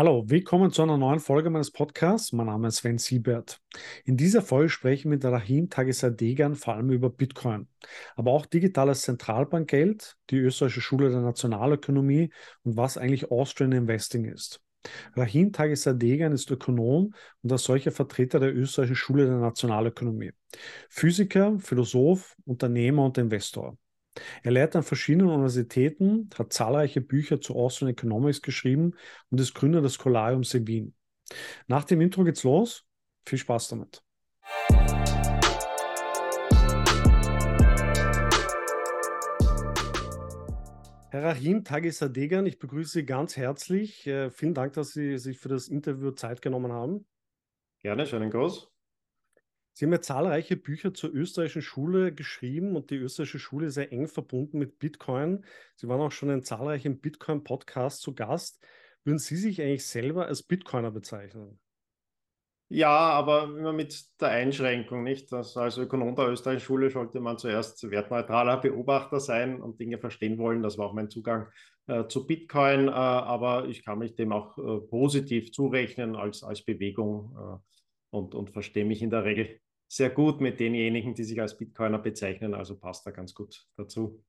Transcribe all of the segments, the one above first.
Hallo, willkommen zu einer neuen Folge meines Podcasts. Mein Name ist Sven Siebert. In dieser Folge spreche ich mit Rahim Tagesadegan vor allem über Bitcoin, aber auch digitales Zentralbankgeld, die österreichische Schule der Nationalökonomie und was eigentlich Austrian Investing ist. Rahim Tagesadegan ist Ökonom und als solcher Vertreter der österreichischen Schule der Nationalökonomie. Physiker, Philosoph, Unternehmer und Investor. Er lehrt an verschiedenen Universitäten, hat zahlreiche Bücher zu Austrian Economics geschrieben und ist Gründer des Scholariums in Wien. Nach dem Intro geht's los. Viel Spaß damit. Herr Rahim Tagisadegan, ich begrüße Sie ganz herzlich. Äh, vielen Dank, dass Sie sich für das Interview Zeit genommen haben. Gerne, schönen Gruß. Sie haben ja zahlreiche Bücher zur österreichischen Schule geschrieben und die österreichische Schule ist sehr eng verbunden mit Bitcoin. Sie waren auch schon in zahlreichen Bitcoin-Podcasts zu Gast. Würden Sie sich eigentlich selber als Bitcoiner bezeichnen? Ja, aber immer mit der Einschränkung, nicht? Dass als Ökonom der österreichischen Schule sollte man zuerst wertneutraler Beobachter sein und Dinge verstehen wollen. Das war auch mein Zugang äh, zu Bitcoin, äh, aber ich kann mich dem auch äh, positiv zurechnen als, als Bewegung äh, und, und verstehe mich in der Regel sehr gut mit denjenigen, die sich als Bitcoiner bezeichnen. Also passt da ganz gut dazu.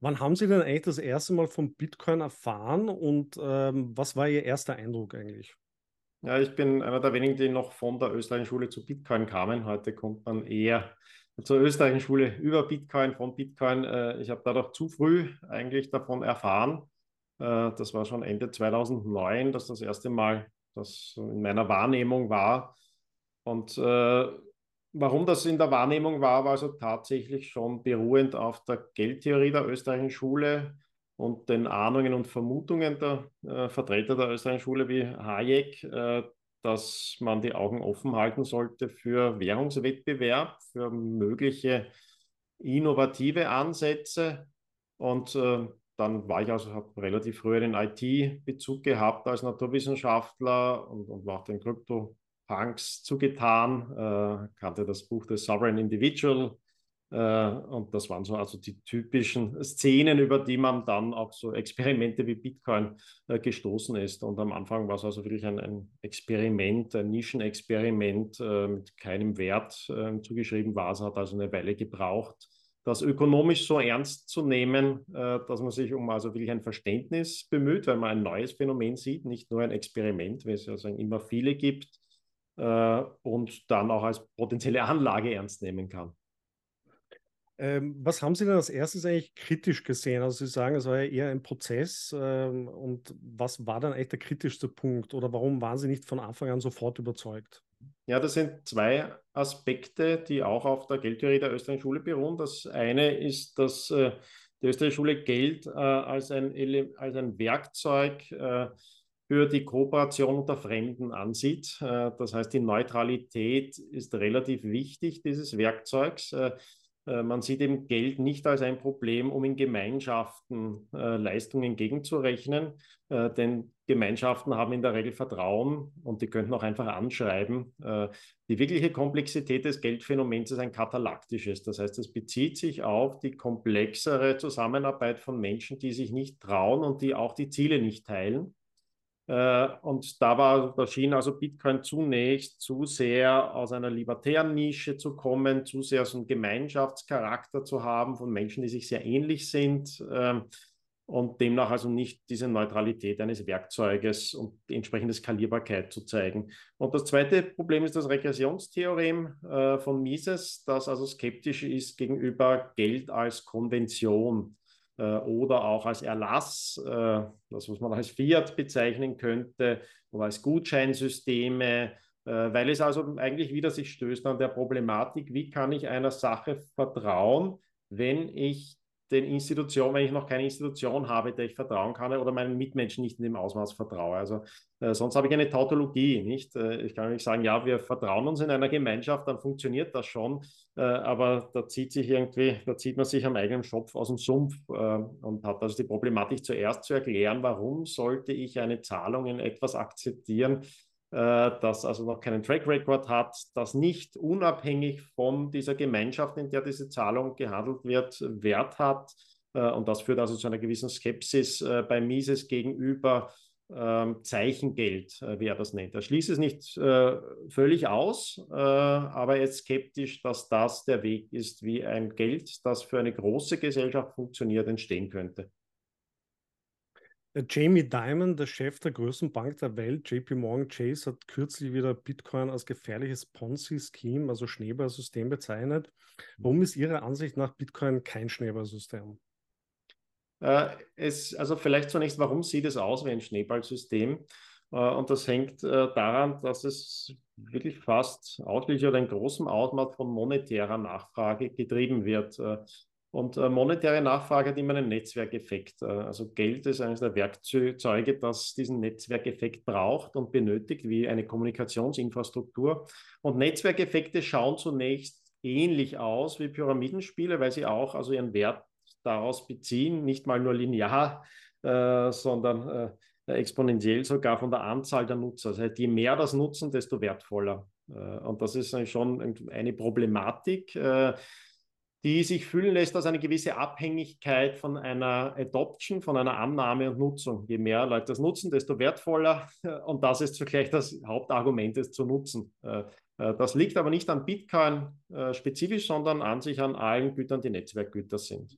Wann haben Sie denn eigentlich das erste Mal von Bitcoin erfahren und ähm, was war Ihr erster Eindruck eigentlich? Ja, ich bin einer der wenigen, die noch von der österreichischen Schule zu Bitcoin kamen. Heute kommt man eher zur österreichischen Schule über Bitcoin, von Bitcoin. Äh, ich habe dadurch zu früh eigentlich davon erfahren. Äh, das war schon Ende 2009, dass das erste Mal das in meiner Wahrnehmung war. Und äh, warum das in der Wahrnehmung war, war also tatsächlich schon beruhend auf der Geldtheorie der österreichischen Schule und den Ahnungen und Vermutungen der äh, Vertreter der österreichischen Schule wie Hayek, äh, dass man die Augen offen halten sollte für Währungswettbewerb, für mögliche innovative Ansätze. Und äh, dann war ich also, relativ früh den IT-Bezug gehabt als Naturwissenschaftler und, und war auch den Krypto Punks zugetan, äh, kannte das Buch The Sovereign Individual. Äh, und das waren so also die typischen Szenen, über die man dann auch so Experimente wie Bitcoin äh, gestoßen ist. Und am Anfang war es also wirklich ein, ein Experiment, ein Nischenexperiment äh, mit keinem Wert äh, zugeschrieben war. Es hat also eine Weile gebraucht, das ökonomisch so ernst zu nehmen, äh, dass man sich um also wirklich ein Verständnis bemüht, weil man ein neues Phänomen sieht, nicht nur ein Experiment, wie es ja also immer viele gibt äh, und dann auch als potenzielle Anlage ernst nehmen kann. Ähm, was haben Sie denn als erstes eigentlich kritisch gesehen? Also Sie sagen, es war ja eher ein Prozess. Ähm, und was war dann eigentlich der kritischste Punkt? Oder warum waren Sie nicht von Anfang an sofort überzeugt? Ja, das sind zwei Aspekte, die auch auf der Geldtheorie der österreichischen Schule beruhen. Das eine ist, dass äh, die österreichische Schule Geld äh, als, ein, als ein Werkzeug äh, für die Kooperation unter Fremden ansieht. Äh, das heißt, die Neutralität ist relativ wichtig dieses Werkzeugs. Äh, äh, man sieht eben Geld nicht als ein Problem, um in Gemeinschaften Leistungen entgegenzurechnen, denn Gemeinschaften haben in der Regel Vertrauen und die könnten auch einfach anschreiben. Die wirkliche Komplexität des Geldphänomens ist ein katalaktisches. Das heißt, es bezieht sich auf die komplexere Zusammenarbeit von Menschen, die sich nicht trauen und die auch die Ziele nicht teilen. Äh, und da war, da schien also Bitcoin zunächst zu sehr aus einer libertären Nische zu kommen, zu sehr so einen Gemeinschaftscharakter zu haben von Menschen, die sich sehr ähnlich sind ähm, und demnach also nicht diese Neutralität eines Werkzeuges und die entsprechende Skalierbarkeit zu zeigen. Und das zweite Problem ist das Regressionstheorem äh, von Mises, das also skeptisch ist gegenüber Geld als Konvention. Äh, oder auch als Erlass, äh, das was man als Fiat bezeichnen könnte, oder als Gutscheinsysteme, äh, weil es also eigentlich wieder sich stößt an der Problematik, wie kann ich einer Sache vertrauen, wenn ich den Institutionen, wenn ich noch keine Institution habe, der ich vertrauen kann oder meinen Mitmenschen nicht in dem Ausmaß vertraue. Also äh, sonst habe ich eine Tautologie, nicht? Äh, ich kann nicht sagen, ja, wir vertrauen uns in einer Gemeinschaft, dann funktioniert das schon, äh, aber da zieht sich irgendwie, da zieht man sich am eigenen Schopf aus dem Sumpf äh, und hat also die Problematik zuerst zu erklären, warum sollte ich eine Zahlung in etwas akzeptieren, das also noch keinen Track Record hat, das nicht unabhängig von dieser Gemeinschaft, in der diese Zahlung gehandelt wird, Wert hat. Äh, und das führt also zu einer gewissen Skepsis äh, bei Mises gegenüber ähm, Zeichengeld, äh, wie er das nennt. Er schließt es nicht äh, völlig aus, äh, aber er ist skeptisch, dass das der Weg ist, wie ein Geld, das für eine große Gesellschaft funktioniert, entstehen könnte. Äh, Jamie Dimon, der Chef der größten Bank der Welt, JP Morgan Chase, hat kürzlich wieder Bitcoin als gefährliches Ponzi-Scheme, also Schneeballsystem bezeichnet. Warum ist Ihrer Ansicht nach Bitcoin kein Schneeballsystem? Äh, es, also vielleicht zunächst, warum sieht es aus wie ein Schneeballsystem? Äh, und das hängt äh, daran, dass es wirklich fast ausschließlich oder in großem Ausmaß von monetärer Nachfrage getrieben wird. Und äh, monetäre Nachfrage hat immer einen Netzwerkeffekt. Äh, also Geld ist eines der Werkzeuge, das diesen Netzwerkeffekt braucht und benötigt, wie eine Kommunikationsinfrastruktur. Und Netzwerkeffekte schauen zunächst ähnlich aus wie Pyramidenspiele, weil sie auch also ihren Wert daraus beziehen, nicht mal nur linear, äh, sondern äh, exponentiell sogar von der Anzahl der Nutzer. Heißt, je mehr das nutzen, desto wertvoller. Äh, und das ist schon eine Problematik äh, die sich fühlen lässt als eine gewisse Abhängigkeit von einer Adoption, von einer Annahme und Nutzung. Je mehr Leute das nutzen, desto wertvoller. Und das ist zugleich das Hauptargument, es zu nutzen. Äh, äh, das liegt aber nicht an Bitcoin äh, spezifisch, sondern an sich an allen Gütern, die Netzwerkgüter sind.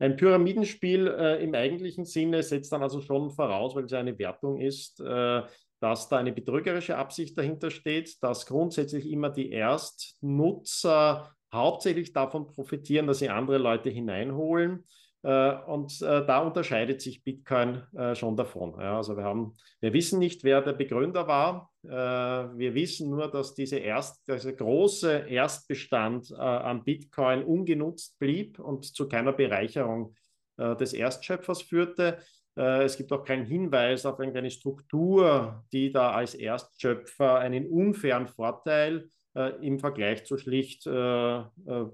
Ein Pyramidenspiel im eigentlichen Sinne setzt dann also schon voraus, weil es eine Wertung ist, dass da eine betrügerische Absicht dahinter steht, dass grundsätzlich immer die Erstnutzer hauptsächlich davon profitieren, dass sie andere Leute hineinholen. Äh, und äh, da unterscheidet sich Bitcoin äh, schon davon. also wir, haben, wir wissen nicht, wer der Begründer war. wir wissen nur, dass diese erst, dieser große Erstbestand an Bitcoin ungenutzt blieb und zu keiner Bereicherung des Erstschöpfers führte. Es gibt auch keinen Hinweis auf irgendeine Struktur, die da als Erstschöpfer einen unfairen Vorteil äh, im Vergleich zu schlicht äh, äh,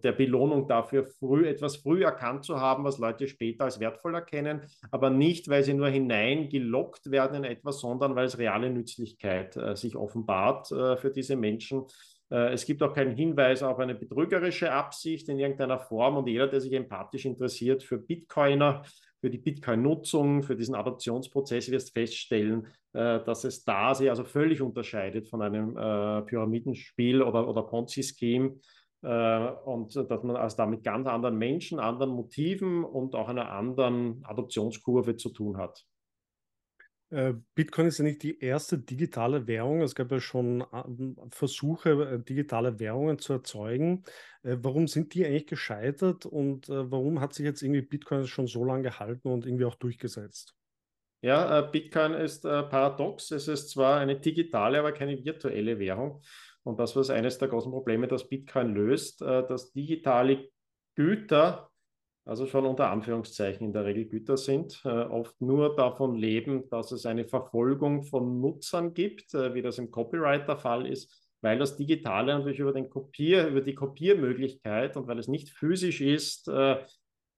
der Belohnung dafür, früh, etwas früh erkannt zu haben, was Leute später als wertvoll erkennen, aber nicht, weil sie nur hineingelockt werden in etwas, sondern weil es reale Nützlichkeit äh, sich offenbart äh, für diese Menschen. Äh, es gibt auch keinen Hinweis auf eine betrügerische Absicht in irgendeiner Form und jeder, der sich empathisch interessiert für Bitcoiner, für die Bitcoin-Nutzung, für diesen Adoptionsprozess wirst feststellen, äh, dass es da sich also völlig unterscheidet von einem äh, Pyramidenspiel oder, oder Ponzi-Scheme äh, und dass man also da mit ganz anderen Menschen, anderen Motiven und auch einer anderen Adoptionskurve zu tun hat. Äh, Bitcoin ist ja nicht die erste digitale Währung. Es gab ja schon ähm, Versuche, äh, digitale Währungen zu erzeugen. Äh, warum sind die eigentlich gescheitert und warum hat sich jetzt irgendwie Bitcoin schon so lange gehalten und irgendwie auch durchgesetzt? Ja, Bitcoin ist paradox. Es ist zwar eine digitale, aber keine virtuelle Währung. Und das war eines der großen Probleme, das Bitcoin löst, dass digitale Güter also schon unter Anführungszeichen in der Regel Güter sind, äh, oft nur davon leben, dass es eine Verfolgung von Nutzern gibt, äh, wie das im Copyright der Fall ist, weil das Digitale natürlich über, den Kopier, über die Kopiermöglichkeit und weil es nicht physisch ist, äh,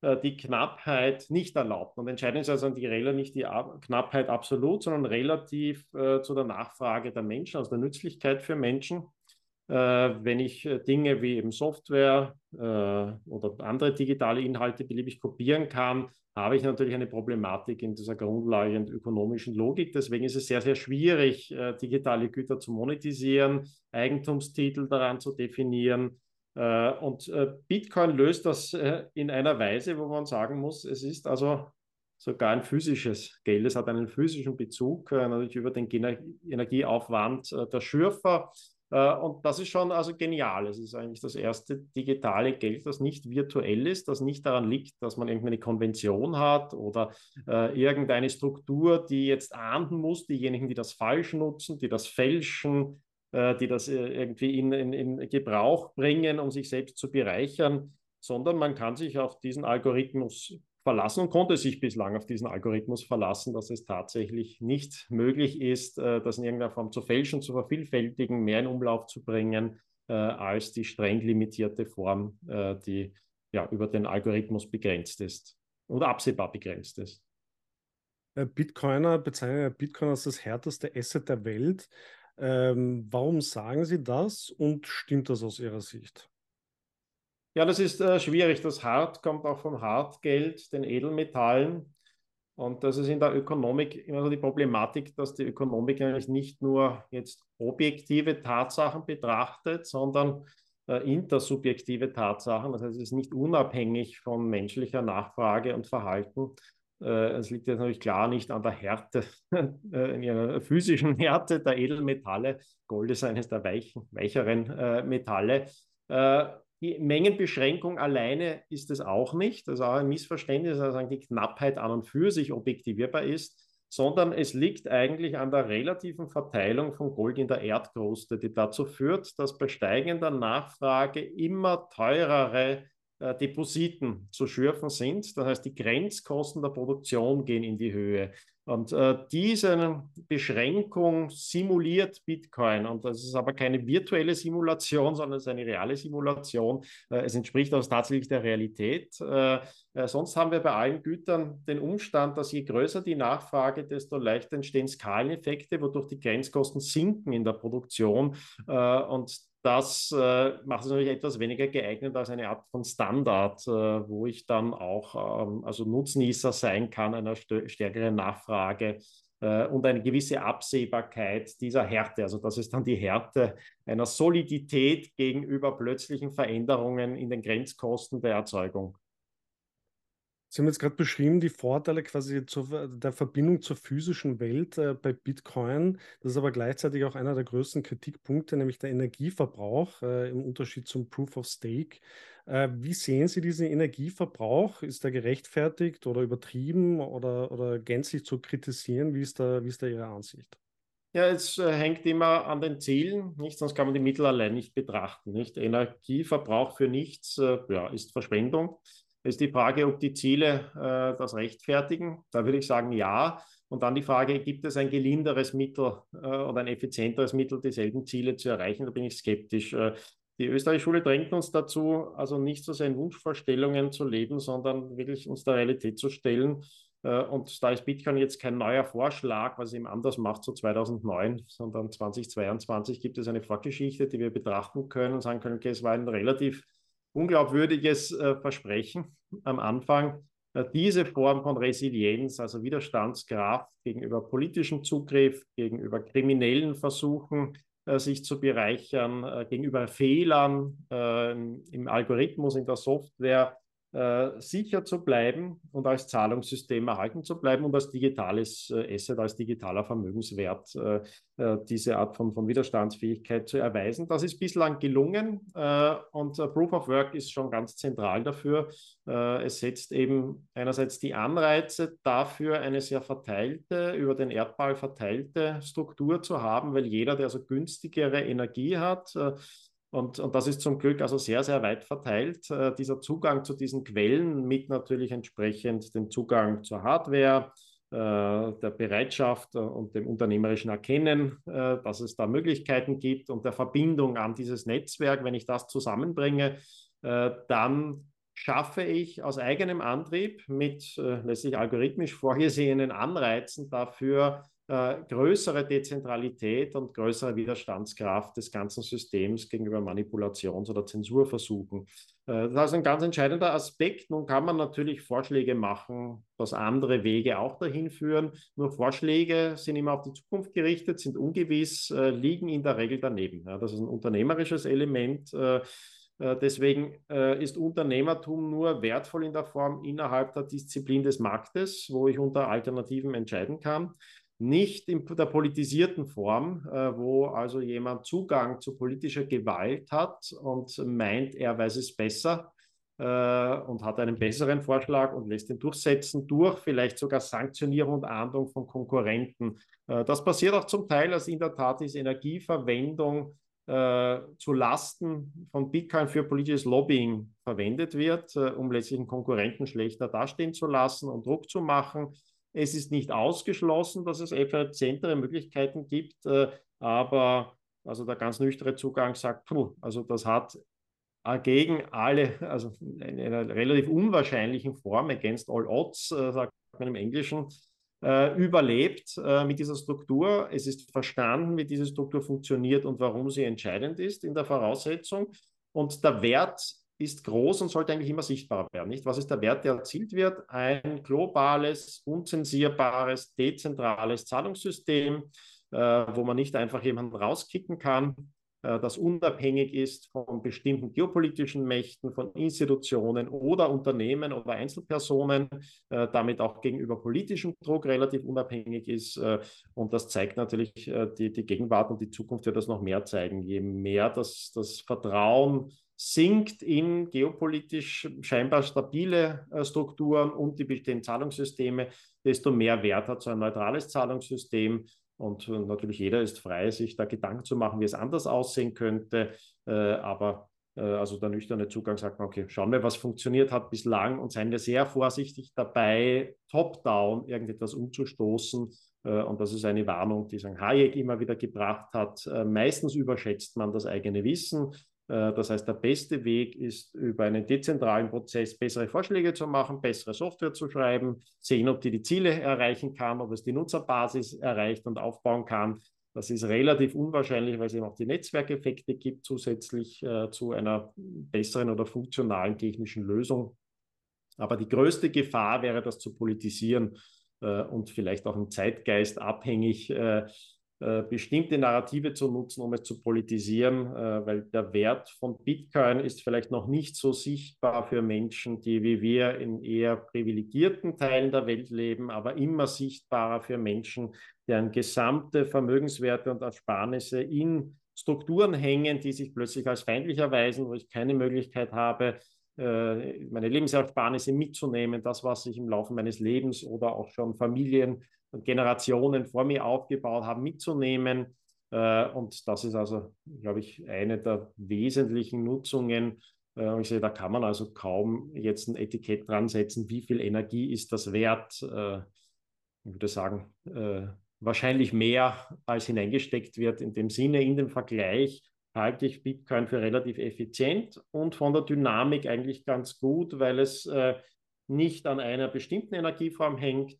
äh die Knappheit nicht erlaubt. Und entscheidend ist also an die Rela nicht die Knappheit absolut, sondern relativ äh, zu der Nachfrage der Menschen, also der Nützlichkeit für Menschen. Äh, wenn ich äh, Dinge wie eben Software äh, oder andere digitale Inhalte beliebig kopieren kann, habe ich natürlich eine Problematik in dieser Grundlage und ökonomischen Logik. Deswegen ist es sehr, sehr schwierig, digitale Güter zu monetisieren, Eigentumstitel daran zu definieren. Und Bitcoin löst das in einer Weise, wo man sagen muss, es ist also sogar ein physisches Geld. Es hat einen physischen Bezug, natürlich über den Energieaufwand der Schürfer und das ist schon also genial. Es ist eigentlich das erste digitale Geld, das nicht virtuell ist, das nicht daran liegt, dass man irgendeine Konvention hat oder äh, irgendeine Struktur, die jetzt ahnden muss, diejenigen, die das falsch nutzen, die das fälschen, äh, die das äh, irgendwie in, in, in Gebrauch bringen, um sich selbst zu bereichern, sondern man kann sich auf diesen Algorithmus verlassen und konnte sich bislang auf diesen Algorithmus verlassen, dass es tatsächlich nicht möglich ist, äh, das in irgendeiner Form zu fälschen, zu vervielfältigen, mehr in Umlauf zu bringen, äh, als die streng limitierte Form, äh, die ja über den Algorithmus begrenzt ist oder absehbar begrenzt ist. Bitcoiner bezeichnen Bitcoin als das härteste Asset der Welt. Ähm, warum sagen Sie das und stimmt das aus Ihrer Sicht? Ja, das ist äh, schwierig. Das Hart kommt auch vom Hartgeld, den Edelmetallen. Und das ist in der Ökonomik immer so die Problematik, dass die Ökonomik eigentlich nicht nur jetzt objektive Tatsachen betrachtet, sondern äh, intersubjektive Tatsachen. Das heißt, es ist nicht unabhängig von menschlicher Nachfrage und Verhalten. Äh, es liegt jetzt natürlich klar nicht an der Härte, äh, in ihrer physischen Härte der Edelmetalle. Gold ist eines der weichen, weicheren äh, Metalle. Die Mengenbeschränkung alleine ist es auch nicht. Das ist auch ein Missverständnis, dass die Knappheit an und für sich objektivierbar ist, sondern es liegt eigentlich an der relativen Verteilung von Gold in der Erdkruste, die dazu führt, dass bei steigender Nachfrage immer teurere äh, Depositen zu schürfen sind. Das heißt, die Grenzkosten der Produktion gehen in die Höhe. Und äh, diese Beschränkung simuliert Bitcoin. Und das ist aber keine virtuelle Simulation, sondern es ist eine reale Simulation. Äh, es entspricht also tatsächlich der Realität. Äh, äh, sonst haben wir bei allen Gütern den Umstand, dass je größer die Nachfrage, desto leichter entstehen Skaleneffekte, wodurch die Grenzkosten sinken in der Produktion. Äh, und das äh, macht es natürlich etwas weniger geeignet als eine Art von Standard, äh, wo ich dann auch ähm, also Nutznießer sein kann einer stärkeren Nachfrage äh, und eine gewisse Absehbarkeit dieser Härte. Also das ist dann die Härte einer Solidität gegenüber plötzlichen Veränderungen in den Grenzkosten der Erzeugung. Sie haben jetzt gerade beschrieben, die Vorteile quasi zur, der Verbindung zur physischen Welt äh, bei Bitcoin. Das ist aber gleichzeitig auch einer der größten Kritikpunkte, nämlich der Energieverbrauch äh, im Unterschied zum Proof of Stake. Äh, wie sehen Sie diesen Energieverbrauch? Ist der gerechtfertigt oder übertrieben oder, oder gänzlich zu kritisieren? Wie ist da, wie ist da Ihre Ansicht? Ja, es äh, hängt immer an den Zielen, nicht? Sonst kann man die Mittel allein nicht betrachten. Nicht? Energieverbrauch für nichts äh, ja, ist Verschwendung ist die Frage, ob die Ziele äh, das rechtfertigen. Da würde ich sagen, ja. Und dann die Frage, gibt es ein gelinderes Mittel äh, oder ein effizienteres Mittel, dieselben Ziele zu erreichen? Da bin ich skeptisch. Äh, die Österreichische Schule drängt uns dazu, also nicht so sehr in Wunschvorstellungen zu leben, sondern wirklich uns der Realität zu stellen. Äh, und da ist Bitcoin jetzt kein neuer Vorschlag, was ihm anders macht, so 2009, sondern 2022 gibt es eine Vorgeschichte, die wir betrachten können und sagen können, okay, es war ein relativ unglaubwürdiges äh, Versprechen am Anfang. Äh, diese Form von Resilienz, also Widerstandskraft gegenüber politischem Zugriff, gegenüber kriminellen Versuchen, äh, sich zu bereichern, gegenüber Fehlern im Algorithmus, in der Software, äh, sicher zu bleiben und als Zahlungssystem erhalten zu bleiben und als digitales äh, Asset, als digitaler Vermögenswert äh, diese Art von, von Widerstandsfähigkeit zu erweisen. Das ist bislang gelungen und Proof of Work ist schon ganz zentral dafür. es setzt eben einerseits die Anreize dafür, eine sehr verteilte, über den Erdball verteilte Struktur zu haben, weil jeder, der so günstigere Energie hat, und, und das ist zum Glück also sehr, sehr weit verteilt. Äh, dieser Zugang zu diesen Quellen mit natürlich entsprechend dem Zugang zur Hardware, äh, der Bereitschaft und dem unternehmerischen Erkennen, äh, dass es da Möglichkeiten gibt und der Verbindung an dieses Netzwerk, wenn ich das zusammenbringe, äh, dann schaffe ich aus eigenem Antrieb mit äh, letztlich algorithmisch vorgesehenen Anreizen dafür äh, größere Dezentralität und größere Widerstandskraft des ganzen Systems gegenüber Manipulations- oder Zensurversuchen. Äh, das ist ein ganz entscheidender Aspekt. Nun kann man natürlich Vorschläge machen, dass andere Wege auch dahin führen. Nur Vorschläge sind immer auf die Zukunft gerichtet, sind ungewiss, äh, liegen in der Regel daneben. Ja, das ist ein unternehmerisches Element. Äh, äh Deswegen ist Unternehmertum nur wertvoll in der Form innerhalb der Disziplin des Marktes, wo ich unter Alternativen entscheiden kann nicht in der politisierten Form, äh, wo also jemand Zugang zu politischer Gewalt hat und meint, er weiß es besser äh, und hat einen besseren Vorschlag und lässt ihn durchsetzen durch vielleicht sogar Sanktionierung und Ahndung von Konkurrenten. Äh, das passiert auch zum Teil, als in der Tat ist Energieverwendung äh, zu Lasten von Bitcoin für politisches Lobbying verwendet wird, äh, um letztlich einen Konkurrenten schlechter dastehen zu lassen und Druck zu machen. Es ist nicht ausgeschlossen, dass es effizientere Möglichkeiten gibt, äh, aber also der ganz nüchterne Zugang sagt, puh, also das hat gegen alle, also in einer relativ unwahrscheinlichen Form, against all odds, äh, sagt man im Englischen, äh, überlebt mit dieser Struktur. Es ist verstanden, wie diese Struktur funktioniert und warum sie entscheidend ist in der Voraussetzung. Und der Wert ist groß und sollte eigentlich immer sichtbarer werden. Nicht? Was ist der Wert, der erzielt wird? Ein globales, unzensierbares, dezentrales Zahlungssystem, äh, wo man nicht einfach jemanden rauskicken kann, äh, das unabhängig ist von bestimmten geopolitischen Mächten, von Institutionen oder Unternehmen oder Einzelpersonen, äh, damit auch gegenüber politischem Druck relativ unabhängig ist. Äh, und das zeigt natürlich die, die Gegenwart und die Zukunft wird das noch mehr zeigen. Je mehr das, das Vertrauen sinkt in geopolitisch scheinbar stabile äh, Strukturen und die bestehenden Zahlungssysteme, desto mehr Wert hat so ein neutrales Zahlungssystem. Und äh, natürlich jeder ist frei, sich da Gedanken zu machen, wie es anders aussehen könnte. Äh, aber also der nüchterne Zugang sagt man, okay, schauen wir, was funktioniert hat bislang und seien wir sehr vorsichtig dabei, top-down irgendetwas umzustoßen. Und das ist eine Warnung, die St. Hayek immer wieder gebracht hat. Meistens überschätzt man das eigene Wissen. Äh, das heißt, der beste Weg ist, über einen dezentralen Prozess bessere Vorschläge zu machen, bessere Software zu schreiben, sehen, ob die die Ziele erreichen kann, ob es die Nutzerbasis erreicht und aufbauen kann. Das ist relativ unwahrscheinlich, weil es eben auch die Netzwerkeffekte gibt, zusätzlich äh, zu einer besseren oder funktionalen technischen Lösung. Aber die größte Gefahr wäre, das zu politisieren äh, und vielleicht auch im Zeitgeist abhängig äh, bestimmte Narrative zu nutzen, um es zu politisieren, äh, weil der Wert von Bitcoin ist vielleicht noch nicht so sichtbar für Menschen, die wie wir in eher privilegierten Teilen der Welt leben, aber immer sichtbarer für Menschen, deren gesamte Vermögenswerte und Ersparnisse in Strukturen hängen, die sich plötzlich als feindlich erweisen, wo ich keine Möglichkeit habe, äh, meine Lebensersparnisse mitzunehmen, das, was ich im Laufe meines Lebens oder auch schon Familien Generationen vor mir aufgebaut haben, mitzunehmen. Äh, und das ist also, glaube ich, eine der wesentlichen Nutzungen. Äh, ich sehe, da kann man also kaum jetzt ein Etikett dran setzen, wie viel Energie ist das wert. Äh, ich würde sagen, wahrscheinlich mehr, als hineingesteckt wird. In dem Sinne, in dem Vergleich halte ich Bitcoin für relativ effizient und von der Dynamik eigentlich ganz gut, weil es nicht an einer bestimmten Energieform hängt,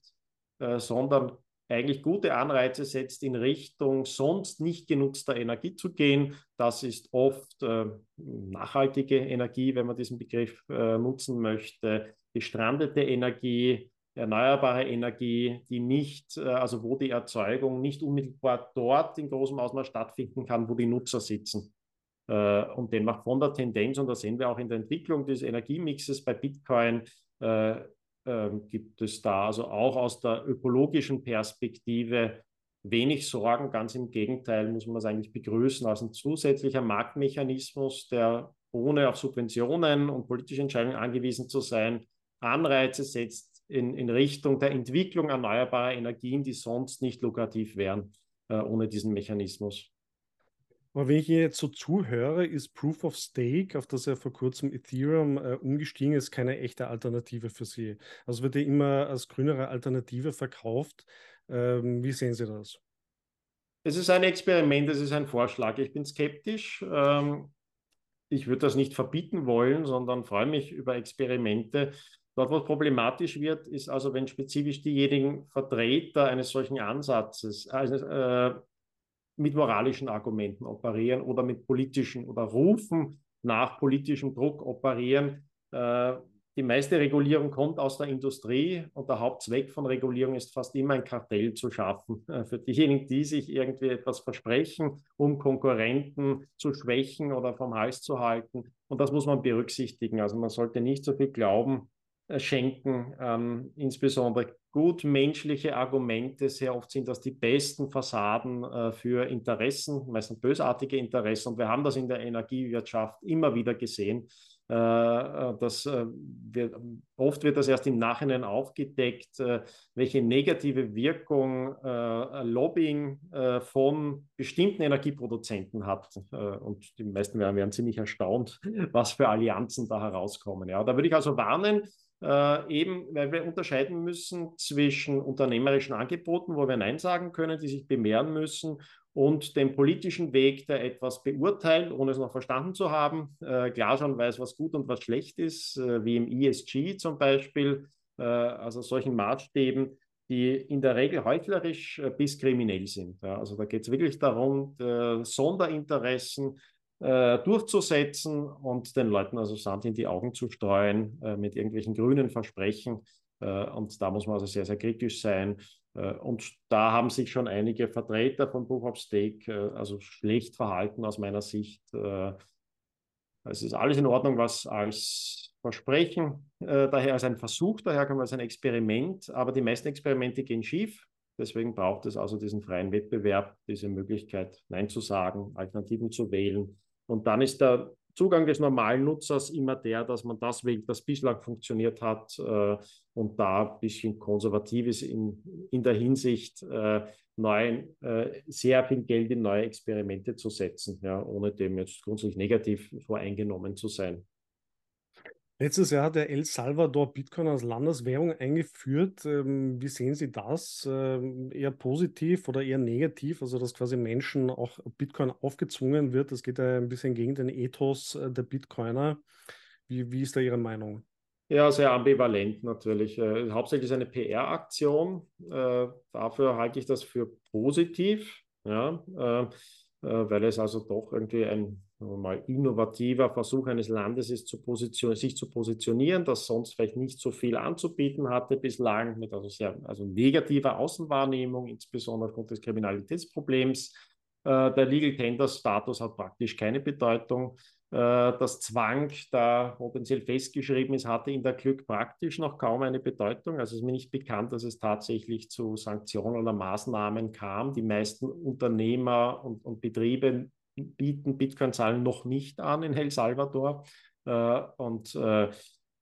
äh, sondern eigentlich gute Anreize setzt, in Richtung sonst nicht genutzter Energie zu gehen. Das ist oft äh, nachhaltige Energie, wenn man diesen Begriff äh, nutzen möchte, gestrandete Energie, erneuerbare Energie, die nicht, äh, also wo die Erzeugung nicht unmittelbar dort in großem Ausmaß stattfinden kann, wo die Nutzer sitzen. Äh, und demnach von der Tendenz, und da sehen wir auch in der Entwicklung des Energiemixes bei Bitcoin, äh, ähm, gibt es da also auch aus der ökologischen Perspektive wenig Sorgen. Ganz im Gegenteil muss man es eigentlich begrüßen als ein zusätzlicher Marktmechanismus, der ohne auf Subventionen und politische Entscheidungen angewiesen zu sein, Anreize setzt in, in Richtung der Entwicklung erneuerbarer Energien, die sonst nicht lukrativ wären äh, ohne diesen Mechanismus. Aber wenn ich hier jetzt so zuhöre, ist Proof of Stake, auf das ja vor kurzem Ethereum äh, umgestiegen ist, keine echte Alternative für Sie. Also wird ja immer als grünere Alternative verkauft. Ähm, wie sehen Sie das? Es ist ein Experiment, es ist ein Vorschlag. Ich bin skeptisch. Ähm, ich würde das nicht verbieten wollen, sondern freue mich über Experimente. Dort, wo es problematisch wird, ist also, wenn spezifisch diejenigen Vertreter eines solchen Ansatzes, also, äh, mit moralischen Argumenten operieren oder mit politischen oder Rufen nach politischem Druck operieren. Äh, die meiste Regulierung kommt aus der Industrie und der Hauptzweck von Regulierung ist fast immer ein Kartell zu schaffen. Äh, für diejenigen, die sich irgendwie etwas versprechen, um Konkurrenten zu schwächen oder vom Hals zu halten. Und das muss man berücksichtigen. Also man sollte nicht so viel glauben, schenken, ähm, insbesondere gut menschliche Argumente. Sehr oft sind das die besten Fassaden äh, für Interessen, meistens bösartige Interessen. Und wir haben das in der Energiewirtschaft immer wieder gesehen. Äh, äh das, äh, oft wird das erst im Nachhinein aufgedeckt, äh, welche negative Wirkung Lobbying von bestimmten Energieproduzenten hat. und die meisten werden, werden ziemlich erstaunt, was für Allianzen da herauskommen. Ja, da würde ich also warnen, äh, eben, weil wir unterscheiden müssen zwischen unternehmerischen Angeboten, wo wir Nein sagen können, die sich bewähren müssen, und dem politischen Weg, der etwas beurteilt, ohne es noch verstanden zu haben, äh, klar schon weiß, was gut und was schlecht ist, äh, wie im ESG zum Beispiel, äh, also solchen Maßstäben, die in der Regel heuchlerisch äh, bis kriminell sind. Ja. Also da geht es wirklich darum, Sonderinteressen äh, durchzusetzen und den Leuten also Sand in die Augen zu streuen äh, mit irgendwelchen grünen Versprechen. Äh, und da muss man also sehr, sehr kritisch sein. Äh, und da haben sich schon einige Vertreter von Proof of Stake äh, also schlecht verhalten aus meiner Sicht. Es ist alles in Ordnung, was als Versprechen daher als ein Versuch daherkommt, als ein Experiment, aber die meisten Experimente gehen schief. Deswegen braucht es also diesen freien Wettbewerb, diese Möglichkeit, Nein zu sagen, Alternativen zu wählen. Und dann ist der Zugang des normalen Nutzers immer der, dass man das wählt, was bislang funktioniert hat äh, und da ein bisschen konservativ ist in, in der Hinsicht, äh, neuen, äh, sehr viel Geld in neue Experimente zu setzen, ja, ohne dem jetzt grundsätzlich negativ voreingenommen zu sein. Letztes Jahr hat der El Salvador Bitcoin als Landeswährung eingeführt. Ähm, wie sehen Sie das? Ähm, eher positiv oder eher negativ? Also, dass quasi Menschen auch Bitcoin aufgezwungen wird. Das geht ja ein bisschen gegen den Ethos äh, der Bitcoiner. Wie, wie ist da Ihre Meinung? Ja, sehr ambivalent natürlich. Äh, hauptsächlich eine PR-Aktion. Äh, dafür halte ich das für positiv, ja, äh, äh weil es also doch irgendwie ein mal innovativer Versuch eines Landes ist, zu sich zu positionieren, das sonst vielleicht nicht so viel anzubieten hatte bislang, mit also sehr also negativer Außenwahrnehmung, insbesondere aufgrund des Kriminalitätsproblems. Äh, der Legal Tender Status hat praktisch keine Bedeutung. Äh, das Zwang, da potenziell festgeschrieben ist, hatte in der Glück praktisch noch kaum eine Bedeutung. Also es ist mir nicht bekannt, dass es tatsächlich zu Sanktionen oder Maßnahmen kam. Die meisten Unternehmer und, und Betriebe bieten Bitcoin-Zahlen noch nicht an in El Salvador. Äh, und äh,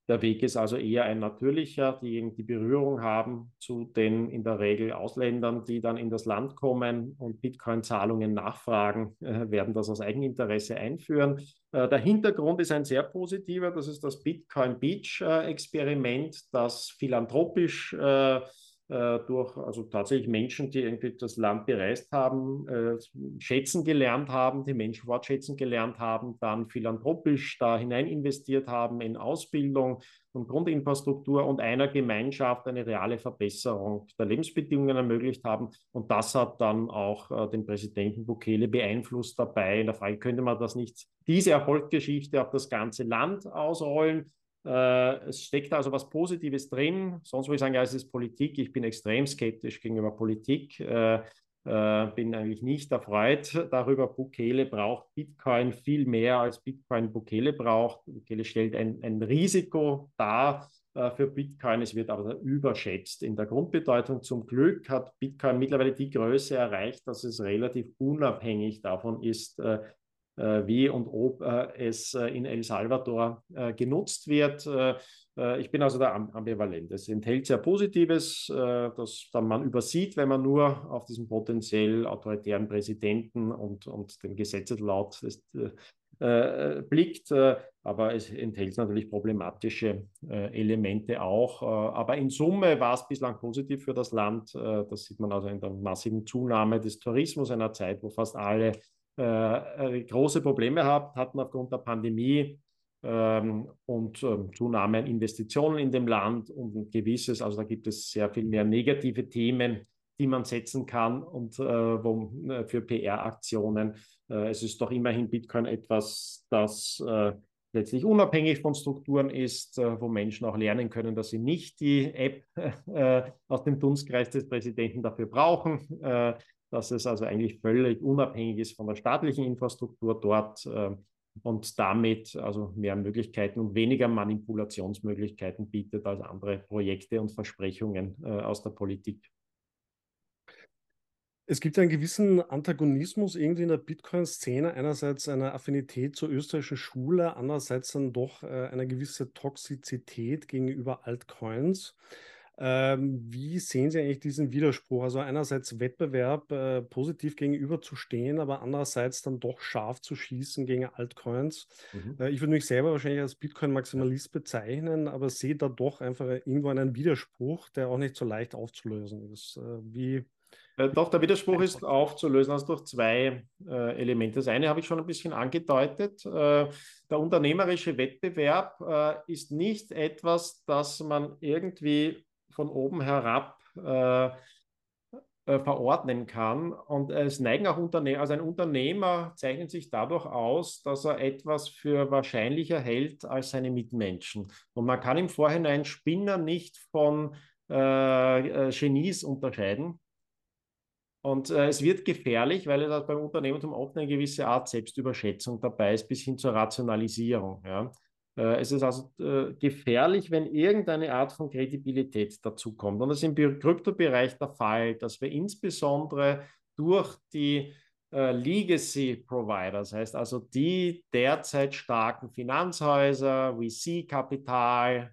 der Weg ist also eher ein natürlicher, die die Berührung haben zu den in der Regel Ausländern, die dann in das Land kommen und Bitcoin-Zahlungen nachfragen, äh, werden das aus Eigeninteresse einführen. Der Hintergrund ist ein sehr positiver, das ist das Bitcoin Beach-Experiment, das philanthropisch äh, durch also tatsächlich Menschen, die irgendwie das Land bereist haben, äh, schätzen gelernt haben, die Menschen wortschätzen gelernt haben, dann philanthropisch da hinein investiert haben in Ausbildung und Grundinfrastruktur und einer Gemeinschaft eine reale Verbesserung der Lebensbedingungen ermöglicht haben. Und das hat dann auch äh, den Präsidenten Bukele beeinflusst dabei. In der Frage könnte man das nicht, diese Erfolgsgeschichte auf das ganze Land ausrollen. Äh, es steckt also was Positives drin. Sonst würde ich sagen, ja, es ist Politik. Ich bin extrem skeptisch gegenüber Politik. Äh, äh, bin eigentlich nicht erfreut darüber. Bukele braucht Bitcoin viel mehr als Bitcoin Bukele braucht. Bukele stellt ein, ein Risiko dar äh, für Bitcoin. Es wird aber überschätzt in der Grundbedeutung. Zum Glück hat Bitcoin mittlerweile die Größe erreicht, dass es relativ unabhängig davon ist, äh, wie und ob äh, es äh, in El Salvador genutzt wird. ich bin also da ambivalent. Es enthält sehr Positives, das man übersieht, wenn man nur auf diesen potenziell autoritären Präsidenten und, und den Gesetzeslaut äh, blickt, äh, aber es enthält natürlich problematische äh, Elemente auch. aber in Summe war es bislang positiv für das Land. das sieht man also in der massiven Zunahme des Tourismus einer Zeit, wo fast alle äh, äh, große Probleme hat, hatten aufgrund der Pandemie ähm, und ähm, Zunahme an Investitionen in dem Land und ein gewisses, also da gibt es sehr viel mehr negative Themen, die man setzen kann und äh, wo, äh, für PR-Aktionen. Äh, es ist doch immerhin Bitcoin etwas, das äh, letztlich unabhängig von Strukturen ist, wo Menschen auch lernen können, dass sie nicht die App aus dem Dunstkreis des Präsidenten dafür brauchen, dass es also eigentlich völlig unabhängig ist von der staatlichen Infrastruktur dort äh, und damit also mehr Möglichkeiten und weniger Manipulationsmöglichkeiten bietet als andere Projekte und Versprechungen äh, aus der Politik. Es gibt einen gewissen Antagonismus irgendwie in der Bitcoin-Szene. Einerseits eine Affinität zur österreichischen Schule, andererseits dann doch äh, eine gewisse Toxizität gegenüber Altcoins. Ähm, wie sehen Sie eigentlich diesen Widerspruch? Also einerseits Wettbewerb äh, positiv gegenüberzustehen, aber andererseits dann doch scharf zu schießen gegen Altcoins. Mhm. Äh, ich würde mich selber wahrscheinlich als Bitcoin-Maximalist bezeichnen, aber sehe da doch einfach irgendwo einen Widerspruch, der auch nicht so leicht aufzulösen ist. Äh, wie äh, doch, der Widerspruch ist aufzulösen also durch zwei äh, Elemente. Das eine habe ich schon ein bisschen angedeutet. Äh, der unternehmerische Wettbewerb äh, ist nicht etwas, das man irgendwie von oben herab äh, äh, verordnen kann. Und es neigen auch Unternehmer, also ein Unternehmer zeichnet sich dadurch aus, dass er etwas für wahrscheinlicher hält als seine Mitmenschen. Und man kann im Vorhinein Spinner nicht von äh, äh Genies unterscheiden. Und äh, es wird gefährlich, weil es beim Unternehmertum oft eine gewisse Art Selbstüberschätzung dabei ist, bis hin zur Rationalisierung. Ja. Äh, es ist also äh, gefährlich, wenn irgendeine Art von Kredibilität dazukommt. Und das ist im Kryptobereich der Fall, dass wir insbesondere durch die äh, Legacy Provider, das heißt also die derzeit starken Finanzhäuser, VC-Kapital,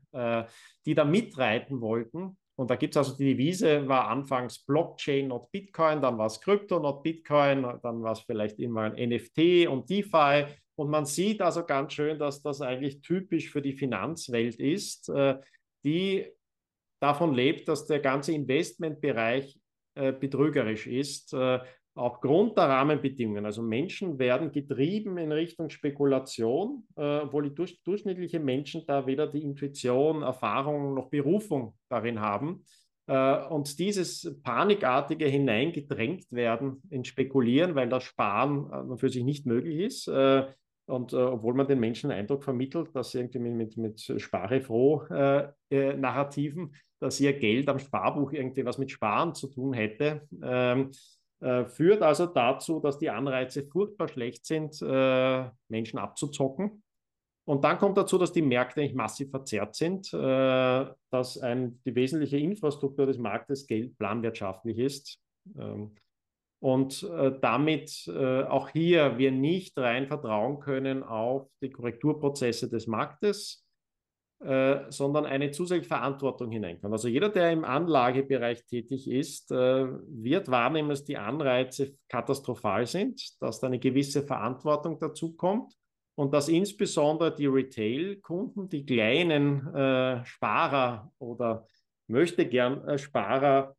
die da mitreiten wollten. Und da gibt es also die Devise, war anfangs Blockchain, not Bitcoin, dann war es Krypto, not Bitcoin, dann war es vielleicht immer ein NFT und DeFi. Und man sieht also ganz schön, dass das eigentlich typisch für die Finanzwelt ist, äh, die davon lebt, dass der ganze Investmentbereich äh, betrügerisch ist, äh, aufgrund der Rahmenbedingungen. Also Menschen werden getrieben in Richtung Spekulation, obwohl die durchschnittlichen Menschen da weder die Intuition, Erfahrung noch Berufung darin haben. Und dieses panikartige hineingedrängt werden in Spekulieren, weil das Sparen für sich nicht möglich ist, und äh, obwohl man den Menschen den Eindruck vermittelt, dass sie irgendwie mit, mit, mit Sparefroh-Narrativen, äh, äh, dass ihr Geld am Sparbuch irgendwie was mit Sparen zu tun hätte, ähm, äh, führt also dazu, dass die Anreize furchtbar schlecht sind, äh, Menschen abzuzocken. Und dann kommt dazu, dass die Märkte nicht massiv verzerrt sind, äh, dass ein, die wesentliche Infrastruktur des Marktes planwirtschaftlich ist. Ähm, und äh, damit äh, auch hier wir nicht rein vertrauen können auf die Korrekturprozesse des Marktes, äh, sondern eine zusätzliche Verantwortung hineinkommt. Also jeder, der im Anlagebereich tätig ist, äh, wird wahrnehmen, dass die Anreize katastrophal sind, dass da eine gewisse Verantwortung dazu kommt und dass insbesondere die Retail-Kunden, die kleinen äh, Sparer oder möchte gern äh, Sparer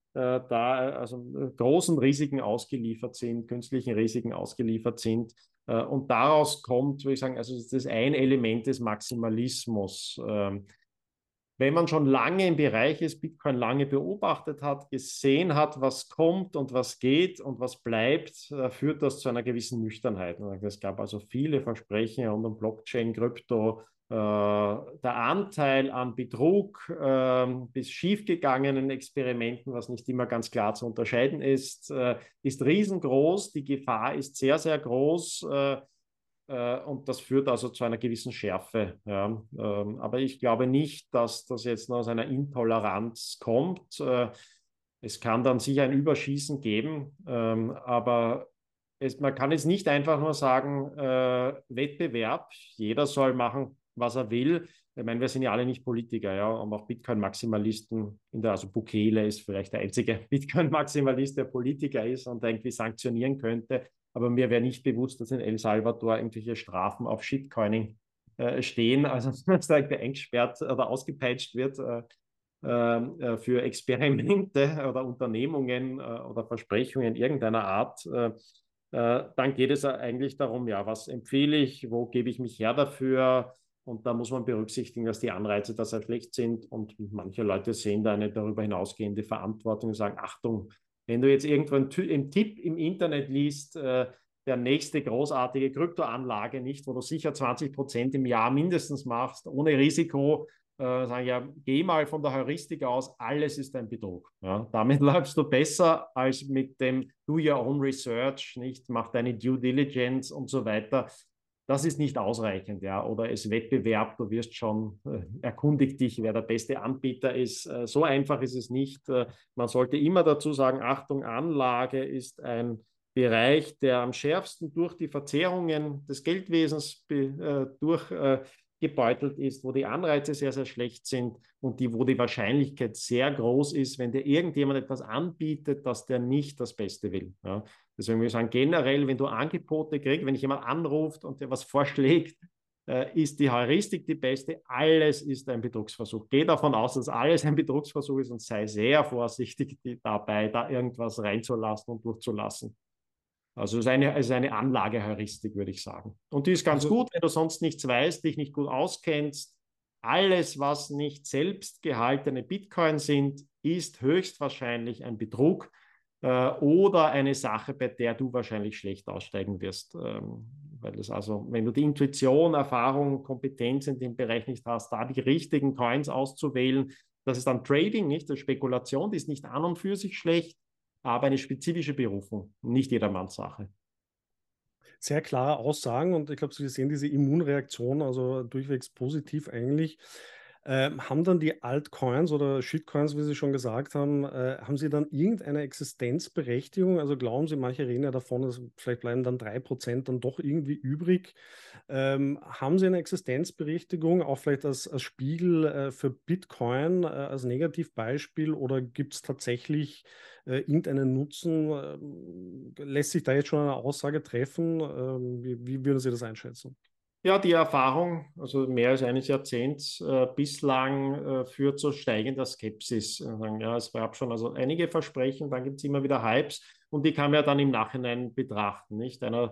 da also äh, großen Risiken ausgeliefert sind, künstlichen Risiken ausgeliefert sind. Äh, und daraus kommt, würde ich sagen, also das ist ein Element des Maximalismus. Ähm, wenn man schon lange im Bereich ist, Bitcoin lange beobachtet hat, gesehen hat, was kommt und was geht und was bleibt, führt das zu einer gewissen Nüchternheit. Es gab also viele Versprechen rund um Blockchain, Krypto, äh, der Anteil an Betrug äh, bis schiefgegangenen Experimenten, was nicht immer ganz klar zu unterscheiden ist, äh, ist riesengroß. Die Gefahr ist sehr, sehr groß. Äh, äh, und das führt also zu einer gewissen Schärfe. Ja. Ähm, aber ich glaube nicht, dass das jetzt nur aus einer Intoleranz kommt. Äh, es kann dann sicher ein Überschießen geben, ähm, aber es, man kann jetzt nicht einfach nur sagen, Wettbewerb, jeder soll machen, was er will. Ich meine, wir sind ja alle nicht Politiker, ja, und auch Bitcoin-Maximalisten, also Bukele ist vielleicht der einzige Bitcoin-Maximalist, der Politiker ist und irgendwie sanktionieren könnte. Aber mir wäre nicht bewusst, dass in El Salvador irgendwelche Strafen auf Shitcoining äh, stehen, also dass da eingesperrt oder ausgepeitscht wird äh, äh, für Experimente oder Unternehmungen äh, oder Versprechungen irgendeiner Art. Äh, äh, dann geht es eigentlich darum, ja, was empfehle ich, wo gebe ich mich her dafür, und da muss man berücksichtigen, dass die Anreize da sehr schlecht sind. Und manche Leute sehen da eine darüber hinausgehende Verantwortung und sagen, Achtung, wenn du jetzt irgendwo einen Tipp im Internet liest, äh, der nächste großartige Kryptoanlage nicht, wo du sicher 20 Prozent im Jahr mindestens machst, ohne Risiko, äh, sagen ja, geh mal von der Heuristik aus, alles ist ein Betrug. Ja, damit läufst du besser als mit dem Do Your Own Research, nicht, mach deine Due Diligence und so weiter das ist nicht ausreichend, ja. Oder es Wettbewerb, du wirst schon, äh, erkundigt dich, wer der beste Anbieter ist. Äh, so einfach ist es nicht. Äh, man sollte immer dazu sagen, Achtung, Anlage ist ein Bereich, der am schärfsten durch die Verzerrungen des Geldwesens äh, durch äh, ist, wo die Anreize sehr, sehr schlecht sind und die, wo die Wahrscheinlichkeit sehr groß ist, wenn dir irgendjemand etwas anbietet, dass der nicht das Beste will. Ja. Deswegen würde ich sagen, generell, wenn du Angebote kriegst, wenn dich jemand anruft und dir was vorschlägt, äh, ist die Heuristik die beste. Alles ist ein Betrugsversuch. Geh davon aus, dass alles ein Betrugsversuch ist und sei sehr vorsichtig dabei, da irgendwas reinzulassen und durchzulassen. Also es ist eine, es ist eine Anlageheuristik, würde ich sagen. Und die ist ganz also, gut, wenn du sonst nichts weißt, dich nicht gut auskennst. Alles, was nicht selbst gehaltene Bitcoin sind, ist höchstwahrscheinlich ein Betrug. Äh, oder eine Sache, bei der du wahrscheinlich schlecht aussteigen wirst. Ähm, weil das also, wenn du die Intuition, Erfahrung, Kompetenz in dem Bereich nicht hast, da die richtigen Coins auszuwählen, das ist dann Trading, nicht? Das Spekulation, die ist nicht an und für sich schlecht, aber eine spezifische Berufung, nicht jedermanns Sache sehr klare Aussagen und ich glaube, Sie sehen diese Immunreaktion, also durchwegs positiv eigentlich. Ähm, haben dann die Altcoins oder Shitcoins, wie Sie schon gesagt haben, äh, haben sie dann irgendeine Existenzberechtigung? Also glauben Sie, manche reden ja davon, dass vielleicht bleiben dann 3% dann doch irgendwie übrig. Ähm, haben Sie eine Existenzberechtigung, auch vielleicht als, als Spiegel äh, für Bitcoin, äh, als Negativbeispiel oder gibt es tatsächlich äh, irgendeinen Nutzen? Ähm, lässt sich da jetzt schon eine Aussage treffen? Ähm, wie, wie würden Sie das einschätzen? Ja, die Erfahrung, also mehr als eines Jahrzehnts äh, bislang äh, führt zu steigender Skepsis. Ja, es gab schon also einige Versprechen, dann gibt es immer wieder Hypes und die kann man ja dann im Nachhinein betrachten. Nicht? Einer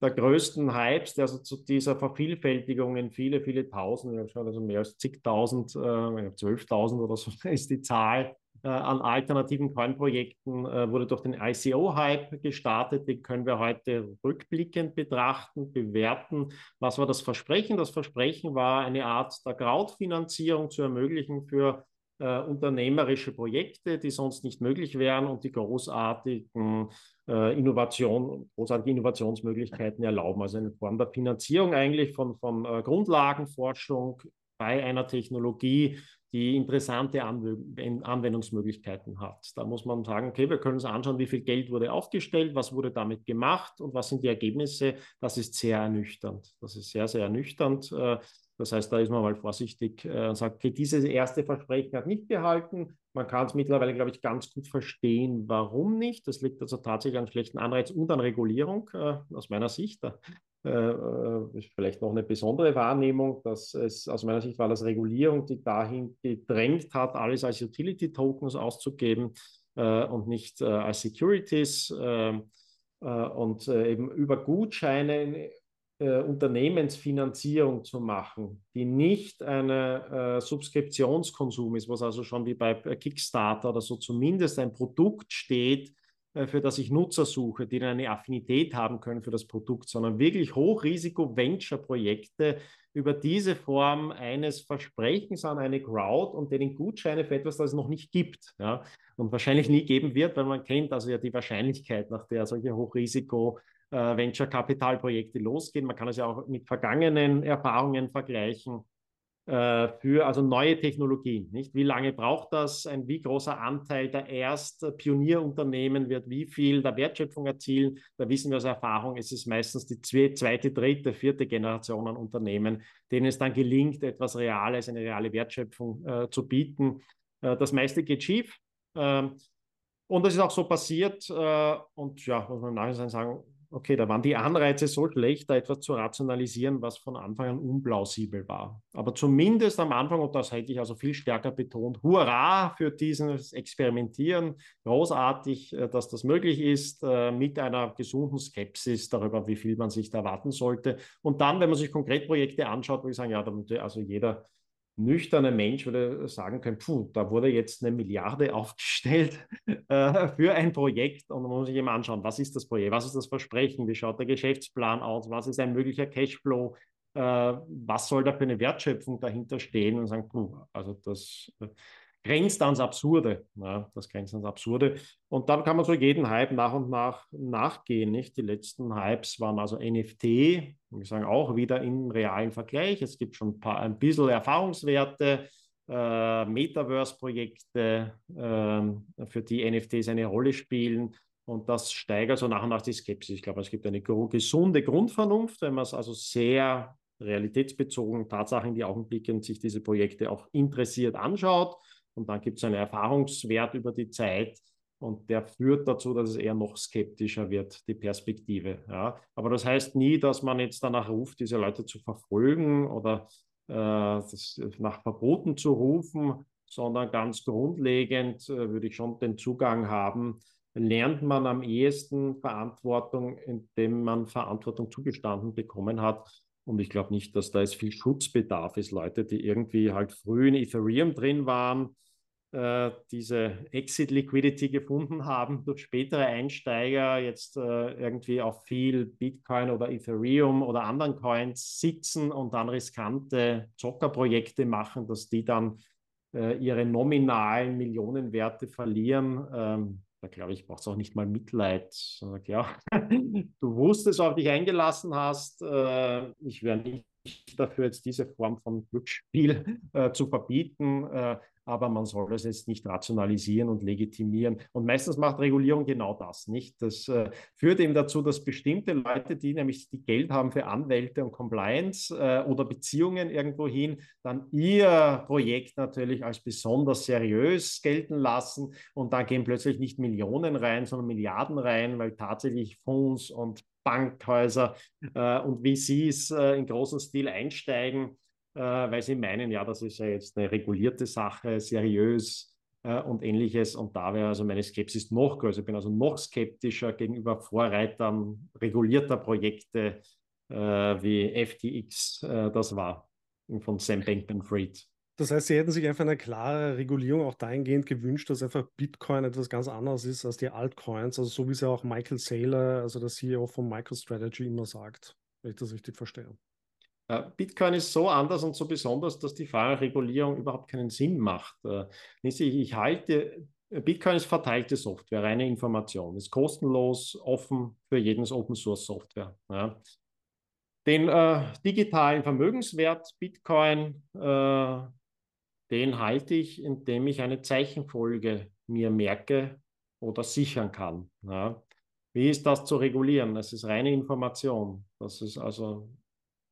der größten Hypes, der also zu dieser Vervielfältigung in viele, viele Tausend, also mehr als zigtausend, äh, 12.000 oder so ist die Zahl, äh, an alternativen Coin-Projekten äh, wurde durch den ICO-Hype gestartet. Den können wir heute rückblickend betrachten, bewerten. Was war das Versprechen? Das Versprechen war eine Art der Crowdfinanzierung zu ermöglichen für äh, unternehmerische Projekte, die sonst nicht möglich wären und die großartigen äh, Innovation, großartige Innovationsmöglichkeiten erlauben. Also eine Form der Finanzierung eigentlich von, von äh, Grundlagenforschung bei einer Technologie, die interessante Anwendungsmöglichkeiten hat. Da muss man sagen, okay, wir können uns anschauen, wie viel Geld wurde aufgestellt, was wurde damit gemacht und was sind die Ergebnisse. Das ist sehr ernüchternd. Das ist sehr, sehr ernüchternd. Äh, das heißt, da ist man mal vorsichtig äh, und sagt, okay, dieses erste Versprechen hat nicht gehalten. Man kann es mittlerweile, glaube ich, ganz gut verstehen, warum nicht. Das liegt also tatsächlich an schlechten Anreiz und an Regulierung äh, aus meiner Sicht. Da vielleicht noch eine besondere Wahrnehmung, dass es aus meiner Sicht war das Regulierung, die dahin gedrängt hat, alles als Utility-Tokens auszugeben äh, und nicht äh, als Securities ähm, äh, und äh, eben über Gutscheine Unternehmensfinanzierung zu machen, die nicht eine Subskriptionskonsum ist, was also schon wie bei Kickstarter oder so zumindest ein Produkt steht, äh, für das ich Nutzer suche, die dann eine Affinität haben können für das Produkt, sondern wirklich Hochrisiko-Venture-Projekte über diese Form eines Versprechens an eine Crowd und denen Gutscheine für etwas, das es noch nicht gibt ja, und wahrscheinlich nie geben wird, weil man kennt also ja die Wahrscheinlichkeit, nach der solche Hochrisiko äh, Venture-Kapital-Projekte losgehen. Man kann es ja auch mit vergangenen Erfahrungen vergleichen. Äh, für also neue Technologien. Nicht? Wie lange braucht das? Ein wie großer Anteil der erst Pionierunternehmen wird wie viel der Wertschöpfung erzielen? Da wissen wir aus Erfahrung, es ist meistens die zweite, dritte, vierte Generation an Unternehmen, denen es dann gelingt, etwas Reales, eine reale Wertschöpfung äh, zu bieten. Äh, das meiste geht schief. Ähm, und das ist auch so passiert. Äh, und ja, muss man im Nachhinein sagen, okay, da waren die Anreize so schlecht, da etwas zu rationalisieren, was von Anfang an unplausibel war. Aber zumindest am Anfang, und das hätte ich also viel stärker betont, hurra für dieses Experimentieren, großartig, äh, dass das möglich ist, äh, mit einer gesunden Skepsis darüber, wie viel man sich da erwarten sollte. Und dann, wenn man sich konkret Projekte anschaut, würde ich sagen, ja, damit also jeder nüchterner Mensch würde sagen können, puh, da wurde jetzt eine Milliarde aufgestellt äh, für ein Projekt. Und man muss sich immer anschauen, was ist das Projekt, was ist das Versprechen, wie schaut der Geschäftsplan aus, was ist ein möglicher Cashflow, äh, was soll da für eine Wertschöpfung dahinter stehen? Und sagen, puh, also das äh, grenzt ans Absurde. Ja, das grenzt ans Absurde. Und dann kann man so jeden Hype nach und nach nachgehen. Nicht? Die letzten Hypes waren also NFT, wir sagen auch wieder im realen Vergleich. Es gibt schon ein, paar, ein bisschen Erfahrungswerte, äh, Metaverse-Projekte, äh, für die NFTs eine Rolle spielen. Und das steigert so nach und nach die Skepsis. Ich glaube, es gibt eine gesunde Grundvernunft, wenn man es also sehr realitätsbezogen, Tatsachen, die Augen blicken, sich diese Projekte auch interessiert anschaut und dann gibt es einen Erfahrungswert über die Zeit und der führt dazu, dass es eher noch skeptischer wird, die Perspektive. Ja. Aber das heißt nie, dass man jetzt danach ruft, diese Leute zu verfolgen oder äh, das, nach Verboten zu rufen, sondern ganz grundlegend äh, würde ich schon den Zugang haben, lernt man am ehesten Verantwortung, indem man Verantwortung zugestanden bekommen hat. Und ich glaube nicht, dass da jetzt viel Schutzbedarf ist. Leute, die irgendwie halt früh in Ethereum drin waren, äh, diese Exit-Liquidity gefunden haben durch spätere Einsteiger, jetzt äh, irgendwie auf viel Bitcoin oder Ethereum oder anderen Coins sitzen und dann riskante Zockerprojekte machen, dass die dann äh, ihre nominalen Millionenwerte verlieren. Ähm, da glaube ich, braucht es auch nicht mal Mitleid. Sagt, ja, du wusstest, auf dich eingelassen hast. Äh, ich wäre nicht dafür, jetzt diese Form von Glücksspiel äh, zu verbieten. Äh, aber man soll es jetzt nicht rationalisieren und legitimieren. Und meistens macht Regulierung genau das nicht. Das äh, führt eben dazu, dass bestimmte Leute, die nämlich die Geld haben für Anwälte und Compliance äh, oder Beziehungen irgendwohin, dann ihr Projekt natürlich als besonders seriös gelten lassen und da gehen plötzlich nicht Millionen rein, sondern Milliarden rein, weil tatsächlich Fonds und Bankhäuser äh, und VCs äh, in großem Stil einsteigen weil sie meinen, ja, das ist ja jetzt eine regulierte Sache, seriös äh, und ähnliches. Und da wäre also meine Skepsis noch größer. Ich bin also noch skeptischer gegenüber Vorreitern regulierter Projekte äh, wie FTX das war von Sam Bankman-Fried. Das heißt, Sie hätten sich einfach eine klare Regulierung auch dahingehend gewünscht, dass einfach Bitcoin etwas ganz anderes ist als die Altcoins, also so wie es ja auch Michael Saylor, also der CEO von MicroStrategy, immer sagt, wenn ich das richtig verstehe. Äh, Bitcoin ist so anders und so besonders, dass die Fahrerregulierung überhaupt keinen Sinn macht. Äh, ich halte, Bitcoin ist verteilte Software, reine Information, ist kostenlos, offen für jeden Open Source Software. Den äh, digitalen Vermögenswert Bitcoin, äh, den halte ich, indem ich eine Zeichenfolge mir merke oder sichern kann. Wie ist das zu regulieren? Das ist reine Information. Das ist also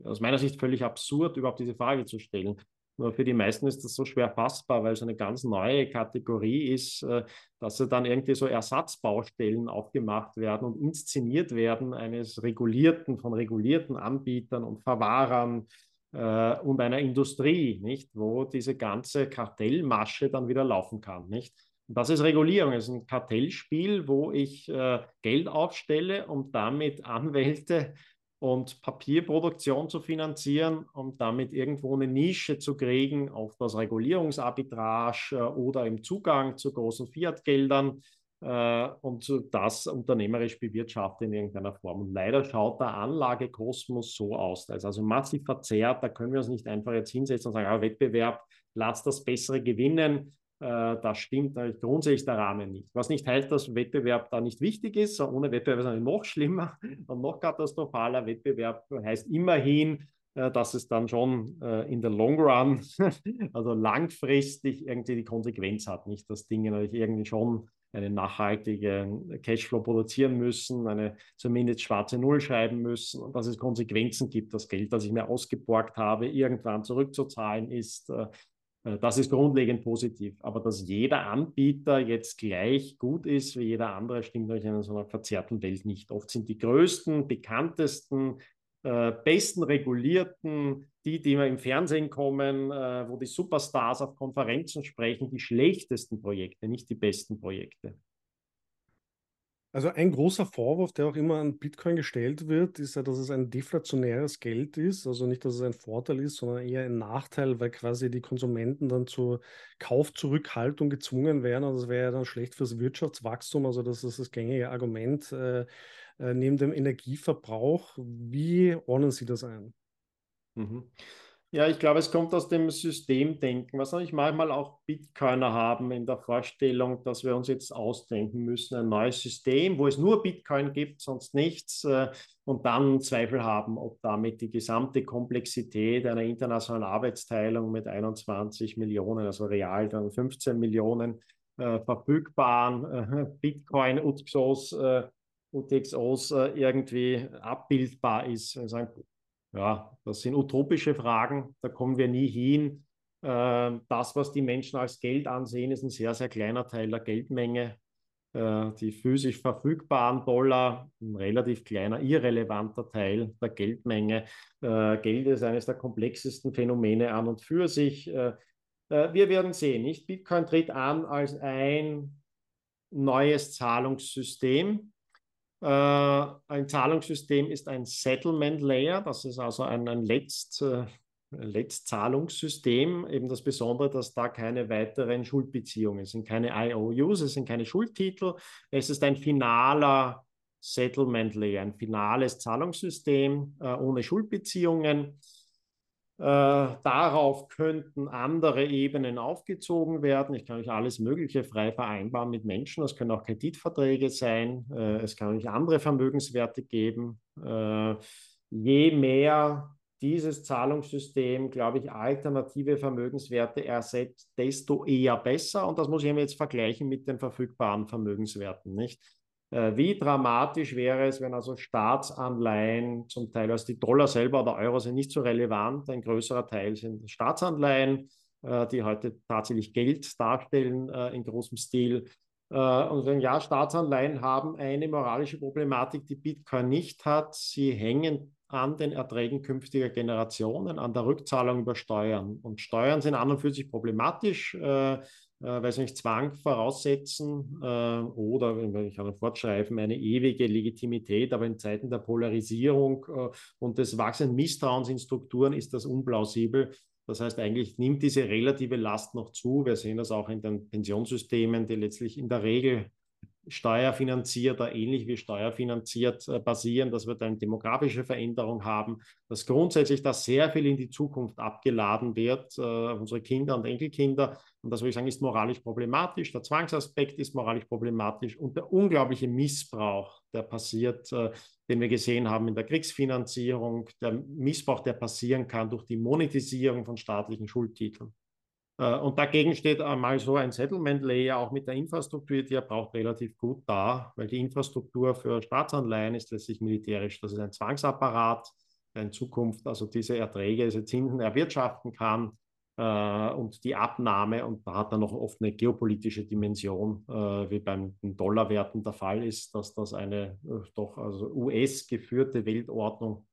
aus meiner Sicht völlig absurd, überhaupt diese Frage zu stellen. Nur für die meisten ist das so schwer fassbar, weil es eine ganz neue Kategorie ist, äh, dass dann irgendwie so Ersatzbaustellen aufgemacht werden und inszeniert werden eines regulierten, von regulierten Anbietern und Verwahrern äh, und einer Industrie, nicht, wo diese ganze Kartellmasche dann wieder laufen kann, nicht? das ist Regulierung, es ist ein Kartellspiel, wo ich äh, Geld aufstelle und damit Anwälte und Papierproduktion zu finanzieren, um damit irgendwo eine Nische zu kriegen auf das Regulierungsarbitrage oder im Zugang zu großen Fiat-Geldern äh, und das unternehmerisch bewirtschaften in irgendeiner Form. Und leider schaut der Anlagekosmos so aus. Da ist also massiv verzerrt, da können wir uns nicht einfach jetzt hinsetzen und sagen, ah, Wettbewerb, lass das Bessere gewinnen. Äh, da stimmt grundsätzlich der Rahmen nicht. Was nicht heißt, dass Wettbewerb da nicht wichtig ist. Ohne Wettbewerb ist es noch schlimmer und noch katastrophaler. Wettbewerb heißt immerhin, äh, dass es dann schon äh, in der Long Run, also langfristig irgendwie die Konsequenz hat. Nicht, dass Dinge natürlich irgendwie schon einen nachhaltigen Cashflow produzieren müssen, eine zumindest schwarze Null schreiben müssen und dass es Konsequenzen gibt. Das Geld, das ich mir ausgeborgt habe, irgendwann zurückzuzahlen ist. Äh, das ist grundlegend positiv. Aber dass jeder Anbieter jetzt gleich gut ist wie jeder andere, stimmt natürlich in so einer verzerrten Welt nicht. Oft sind die größten, bekanntesten, äh, besten regulierten, die, die immer im Fernsehen kommen, äh, wo die Superstars auf Konferenzen sprechen, die schlechtesten Projekte, nicht die besten Projekte. Also ein großer Vorwurf, der auch immer an Bitcoin gestellt wird, ist ja, dass es ein deflationäres Geld ist. Also nicht, dass es ein Vorteil ist, sondern eher ein Nachteil, weil quasi die Konsumenten dann zur Kaufzurückhaltung gezwungen werden. Und das wäre ja dann schlecht fürs Wirtschaftswachstum. Also das ist das gängige Argument äh, äh, neben dem Energieverbrauch. Wie ordnen Sie das ein? Mhm. Ja, ich glaube, es kommt aus dem Systemdenken, was natürlich manchmal auch Bitcoiner haben in der Vorstellung, dass wir uns jetzt ausdenken müssen, ein neues System, wo es nur Bitcoin gibt, sonst nichts, äh, und dann Zweifel haben, ob damit die gesamte Komplexität einer internationalen Arbeitsteilung mit 21 Millionen, also real dann 15 Millionen äh, verfügbaren äh, Bitcoin-UTXOs UTXOs irgendwie abbildbar ist. Also ja, das sind utopische Fragen, da kommen wir nie hin. Ähm, das, was die Menschen als Geld ansehen, ist ein sehr, sehr kleiner Teil der Geldmenge. Äh, die physisch verfügbaren Dollar, ein relativ kleiner, irrelevanter Teil der Geldmenge. Äh, Geld ist eines der komplexesten Phänomene an und für sich. Äh, wir werden sehen, nicht? Bitcoin tritt an als ein neues Zahlungssystem ein Zahlungssystem ist ein Settlement Layer, das ist also ein, ein letzt, äh, Letztzahlungssystem. Eben das Besondere, dass da keine weiteren Schuldbeziehungen sind, keine IOUs, es sind keine Schuldtitel. Es ist ein finaler Settlement Layer, ein finales Zahlungssystem äh, ohne Schuldbeziehungen. Äh, darauf könnten andere Ebenen aufgezogen werden. Ich kann euch alles Mögliche frei vereinbaren mit Menschen. Das können auch Kreditverträge sein. Äh, es kann euch andere Vermögenswerte geben. Äh, je mehr dieses Zahlungssystem, glaube ich, alternative Vermögenswerte ersetzt, desto eher besser. Und das muss ich mir jetzt vergleichen mit den verfügbaren Vermögenswerten, nicht? Äh, wie dramatisch wäre es, wenn also Staatsanleihen, zum Teil also die Dollar selber oder Euro sind nicht so relevant, ein größerer Teil sind Staatsanleihen, äh, die heute tatsächlich Geld darstellen äh, in großem Stil. Und wenn ja, Staatsanleihen haben eine moralische Problematik, die Bitcoin nicht hat. Sie hängen an den Erträgen künftiger Generationen, an der Rückzahlung über Steuern. Und Steuern sind an und für sich problematisch äh, weiß nicht, Zwang voraussetzen äh, oder, ich kann fortschreiben, eine ewige Legitimität, aber in Zeiten der Polarisierung äh, und des wachsenden Misstrauens in Strukturen ist das unplausibel. Das heißt, eigentlich nimmt diese relative Last noch zu. Wir sehen das auch in den Pensionssystemen, die letztlich in der Regel steuerfinanziert oder ähnlich wie steuerfinanziert äh, basieren, dass wir dann demografische Veränderung haben, dass grundsätzlich da sehr viel in die Zukunft abgeladen wird, äh, unsere Kinder und Enkelkinder. Und das würde ich sagen, ist moralisch problematisch. Der Zwangsaspekt ist moralisch problematisch und der unglaubliche Missbrauch, der passiert, äh, den wir gesehen haben in der Kriegsfinanzierung, der Missbrauch, der passieren kann durch die Monetisierung von staatlichen Schuldtiteln. Äh, und dagegen steht einmal so ein Settlement Layer auch mit der Infrastruktur, die er braucht, relativ gut da, weil die Infrastruktur für Staatsanleihen ist letztlich militärisch. Das ist ein Zwangsapparat, der in Zukunft also diese Erträge, diese Zinsen erwirtschaften kann und die Abnahme. Und da hat er noch oft eine geopolitische Dimension, äh, wie beim Dollarwerten der Fall ist, dass das eine äh, doch also US-geführte Weltordnung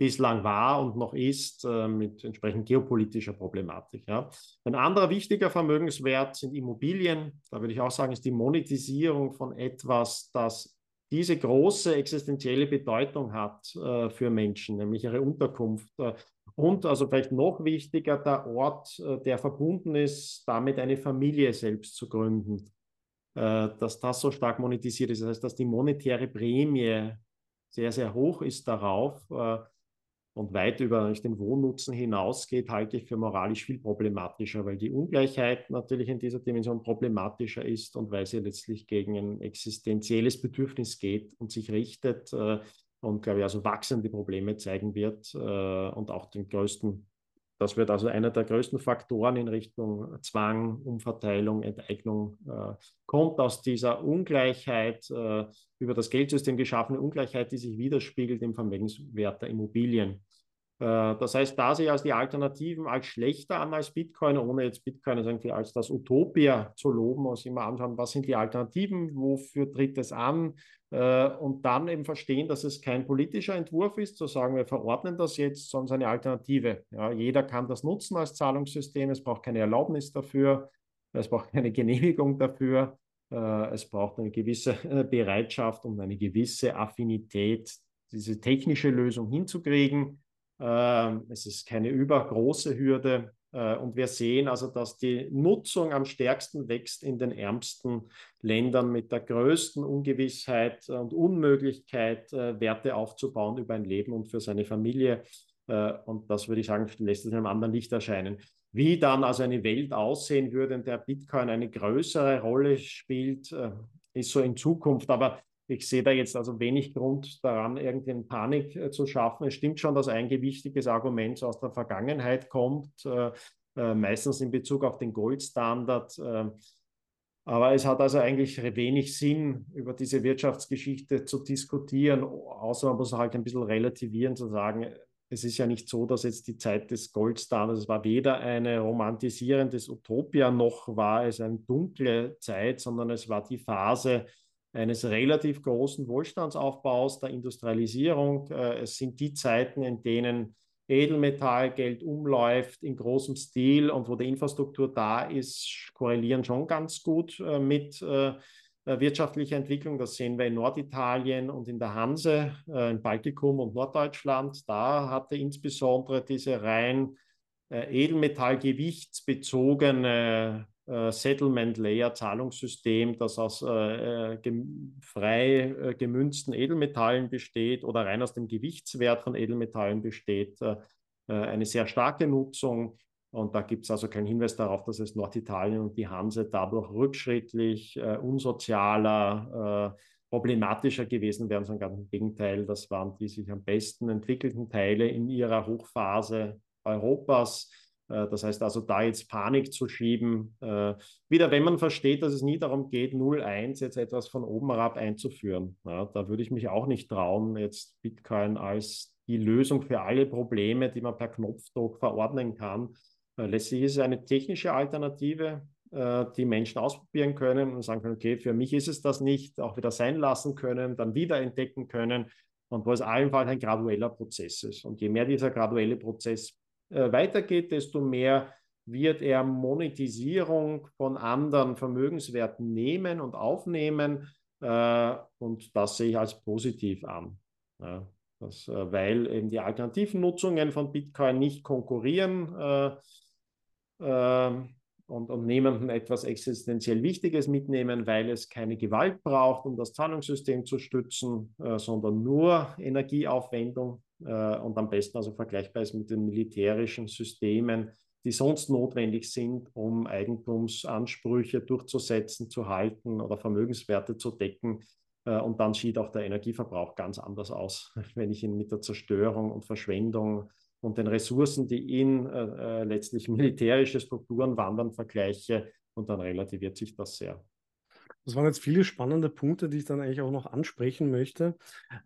bislang war und noch ist, äh, mit entsprechend geopolitischer Problematik. Ja. Ein anderer wichtiger Vermögenswert sind Immobilien. Da würde ich auch sagen, ist die Monetisierung von etwas, das diese große existenzielle Bedeutung hat äh, für Menschen, nämlich ihre Unterkunft. Äh, und also vielleicht noch wichtiger, der Ort, äh, der verbunden ist, damit eine Familie selbst zu gründen. Äh, dass das so stark monetisiert ist. Das heißt, dass die monetäre Prämie sehr, sehr hoch ist darauf, äh, und weit über den Wohnnutzen hinausgeht, halte ich für moralisch viel problematischer, weil die Ungleichheit natürlich in dieser Dimension problematischer ist und weil sie letztlich gegen ein existenzielles Bedürfnis geht und sich richtet und, glaube ich, also wachsende Probleme zeigen wird äh, und auch den größten, das wird also einer der größten Faktoren in Richtung Zwang, Umverteilung, Enteignung, äh, kommt aus dieser Ungleichheit, äh, über das Geldsystem geschaffene Ungleichheit, die sich widerspiegelt im Vermögenswert der Immobilien. Äh, das heißt, da sehe ich als die Alternativen als schlechter an als Bitcoin, ohne jetzt Bitcoin irgendwie als das Utopia zu loben, muss immer anschauen, was sind die Alternativen, wofür tritt es an äh, und dann eben verstehen, dass es kein politischer Entwurf ist, zu sagen, wir verordnen das jetzt, sondern eine Alternative. Ja, jeder kann das nutzen als Zahlungssystem, es braucht keine Erlaubnis dafür, es braucht keine Genehmigung dafür, äh, es braucht eine gewisse Bereitschaft und eine gewisse Affinität, diese technische Lösung hinzukriegen. Ähm, es ist keine übergroße Hürde. Äh, und wir sehen also, dass die Nutzung am stärksten wächst in den ärmsten Ländern mit der größten Ungewissheit und Unmöglichkeit, äh, Werte aufzubauen über ein Leben und für seine Familie. Äh, und das würde ich sagen, lässt es in einem anderen Licht erscheinen. Wie dann also eine Welt aussehen würde, in der Bitcoin eine größere Rolle spielt, ist so in Zukunft. Aber ich sehe da jetzt also wenig Grund daran, irgendeine Panik äh, zu schaffen. Es stimmt schon, dass ein gewichtiges Argument aus der Vergangenheit kommt, äh, äh, meistens in Bezug auf den Goldstandard. Äh, aber es hat also eigentlich wenig Sinn, über diese Wirtschaftsgeschichte zu diskutieren, außer man muss halt ein bisschen relativieren, zu sagen, es ist ja nicht so, dass jetzt die Zeit des Goldstandards, es war weder eine romantisierendes Utopia noch war es eine dunkle Zeit, sondern es war die Phase, eines relativ großen Wohlstandsaufbaus, der Industrialisierung. Äh, es sind die Zeiten, in denen Edelmetallgeld umläuft in großem Stil und wo die Infrastruktur da ist, korrelieren schon ganz gut äh, mit äh, wirtschaftlicher Entwicklung. Das sehen wir in Norditalien und in der Hanse, im Baltikum und Norddeutschland. Da hatte insbesondere diese rein edelmetallgewichtsbezogene Settlement Layer Zahlungssystem, das aus äh, gem frei äh, gemünzten Edelmetallen besteht oder rein aus dem Gewichtswert von Edelmetallen besteht, äh, äh, eine sehr starke Nutzung. Und da gibt es also keinen Hinweis darauf, dass es Norditalien und die Hanse dadurch rückschrittlich, äh, unsozialer, problematischer gewesen wären, sondern ganz im Gegenteil, das waren die sich am besten entwickelten Teile in ihrer Hochphase Europas äh, das heißt also, da jetzt Panik zu schieben, äh, wieder wenn man versteht, dass es nie darum geht, 0,1 jetzt etwas von oben herab einzuführen. Ja, da würde ich mich auch nicht trauen, jetzt Bitcoin als die Lösung für alle Probleme, die man per Knopfdruck verordnen kann. Äh, letztlich ist es eine technische Alternative, äh, die Menschen ausprobieren können und sagen können, okay, für mich ist es das nicht, auch wieder sein lassen können, dann wieder entdecken können und wo es allenfalls ein gradueller Prozess ist. Und je mehr dieser graduelle Prozess äh, weitergeht, desto mehr wird er Monetisierung von anderen Vermögenswerten nehmen und aufnehmen. Äh, und das sehe ich als positiv an. Das, äh, weil eben die alternativen Nutzungen von Bitcoin nicht konkurrieren äh, ähm, und, und niemandem etwas existenziell Wichtiges mitnehmen, weil es keine Gewalt braucht, um das Zahlungssystem zu stützen, sondern nur Energieaufwendung äh, und am besten also vergleichbar ist mit den militärischen Systemen, die sonst notwendig sind, um Eigentumsansprüche durchzusetzen, zu halten oder Vermögenswerte zu decken. Äh, und dann sieht auch der Energieverbrauch ganz anders aus, wenn ich ihn mit der Zerstörung und Verschwendung und den Ressourcen, die in äh, äh letztlich militärische Strukturen wandern, vergleiche. Und dann relativiert sich das sehr. Das waren jetzt viele spannende Punkte, die ich dann eigentlich auch noch ansprechen möchte.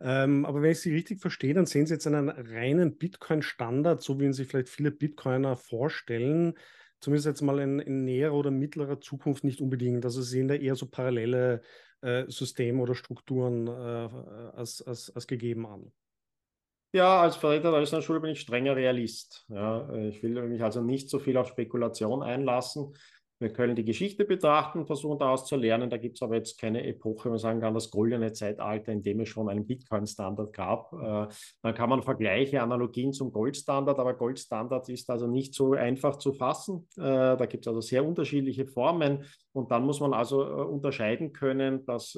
Ähm, aber wenn ich Sie richtig verstehe, dann sehen Sie jetzt einen reinen Bitcoin-Standard, so wie ihn sich vielleicht viele Bitcoiner vorstellen, zumindest jetzt mal in, in näherer oder mittlerer Zukunft nicht unbedingt. Also Sie sehen da eher so parallele äh, Systeme oder Strukturen äh, als, als, als gegeben an. Ja, als Vertreter der Österreichischen Schule bin ich strenger Realist. Ja, ich will mich also nicht so viel auf Spekulation einlassen. Wir können die Geschichte betrachten, versuchen daraus zu lernen. Da gibt es aber jetzt keine Epoche, wo man sagen kann, das goldene Zeitalter, in dem es schon einen Bitcoin-Standard gab. Äh, dann kann man Vergleiche, Analogien zum Goldstandard, aber Goldstandard ist also nicht so einfach zu fassen. Äh, da gibt es also sehr unterschiedliche Formen und dann muss man also äh, unterscheiden können, dass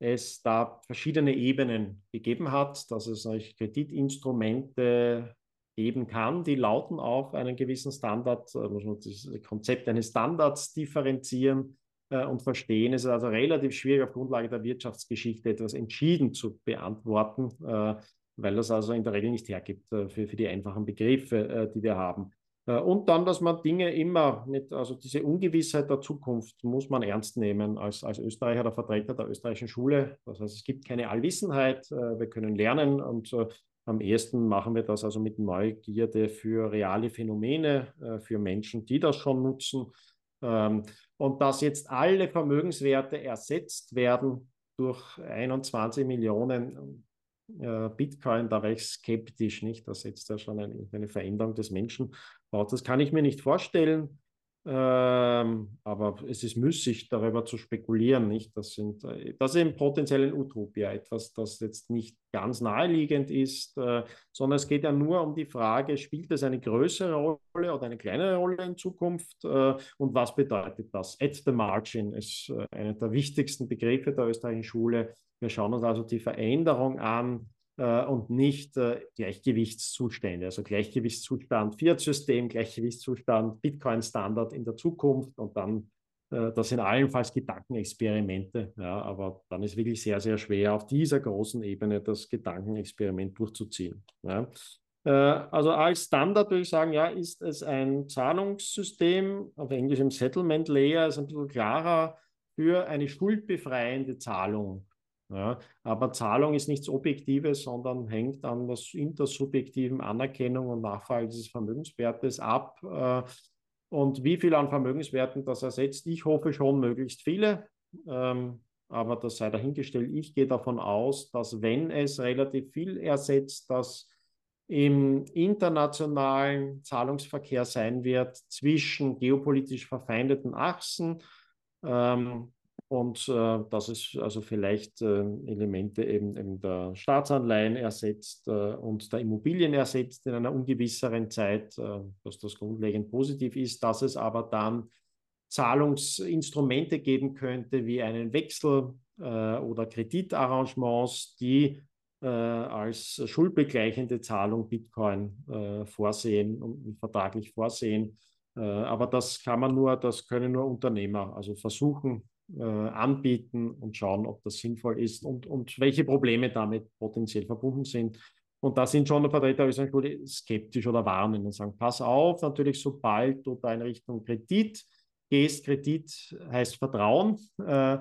es da verschiedene Ebenen gegeben hat, dass es Kreditinstrumente geben kann. Die lauten auf einen gewissen Standard, äh, muss man das Konzept eines Standards differenzieren äh, und verstehen. Es ist also relativ schwierig, auf Grundlage der Wirtschaftsgeschichte etwas entschieden zu beantworten, äh, weil das also in der Regel nicht hergibt für, für die einfachen Begriffe, die wir haben. Und dann, dass man Dinge immer mit, also diese Ungewissheit der Zukunft muss man ernst nehmen als, als Österreicher, der Vertreter der österreichischen Schule. Das heißt, es gibt keine Allwissenheit, wir können lernen und am ehesten machen wir das also mit Neugierde für reale Phänomene, äh, für Menschen, die das schon nutzen. Ähm, und dass jetzt alle Vermögenswerte ersetzt werden durch 21 Millionen äh, Bitcoin, da wäre ich skeptisch, nicht? Das setzt ja schon eine, eine Veränderung des Menschen. Das kann ich mir nicht vorstellen. Ähm, aber es ist müßig, darüber zu spekulieren. Nicht? Das, sind, äh, das ist im potenziellen Utopia etwas, das jetzt nicht ganz naheliegend ist, äh, sondern es geht ja nur um die Frage, spielt es eine größere Rolle oder eine kleinere Rolle in Zukunft äh, und was bedeutet das? At the margin ist äh, einer der wichtigsten Begriffe der österreichischen Schule. Wir schauen uns also die Veränderung an, und nicht äh, Gleichgewichtszustände. Also Gleichgewichtszustand, Fiat-System, Gleichgewichtszustand, Bitcoin-Standard in der Zukunft und dann, äh, das sind allenfalls Gedankenexperimente, ja, aber dann ist wirklich sehr, sehr schwer, auf dieser großen Ebene das Gedankenexperiment durchzuziehen. Ja. Äh, also als Standard würde ich sagen, ja, ist es ein Zahlungssystem, auf Englisch im Settlement Layer, ist ein bisschen klarer für eine schuldbefreiende Zahlung ja, aber Zahlung ist nichts Objektives, sondern hängt an der intersubjektiven Anerkennung und Nachfrage dieses Vermögenswertes ab. Äh, und wie viel an Vermögenswerten das ersetzt, ich hoffe schon möglichst viele. Ähm, aber das sei dahingestellt. Ich gehe davon aus, dass wenn es relativ viel ersetzt, dass im internationalen Zahlungsverkehr sein wird zwischen geopolitisch verfeindeten Achsen, ähm, und äh, dass es also vielleicht äh, Elemente eben, eben der Staatsanleihen ersetzt äh, und der Immobilien ersetzt in einer ungewisseren Zeit, äh, dass das grundlegend positiv ist, dass es aber dann Zahlungsinstrumente geben könnte, wie einen Wechsel äh, oder Kreditarrangements, die äh, als schuldbegleichende Zahlung Bitcoin vorsehen und vertraglich vorsehen. aber das kann man nur, das können nur Unternehmer, also versuchen, äh, anbieten und schauen, ob das sinnvoll ist und, und welche Probleme damit potenziell verbunden sind. Und da sind schon Vertreter der Schule skeptisch oder warnen und sagen, pass auf, natürlich, sobald du da in Richtung Kredit gehst, Kredit heißt Vertrauen. Äh,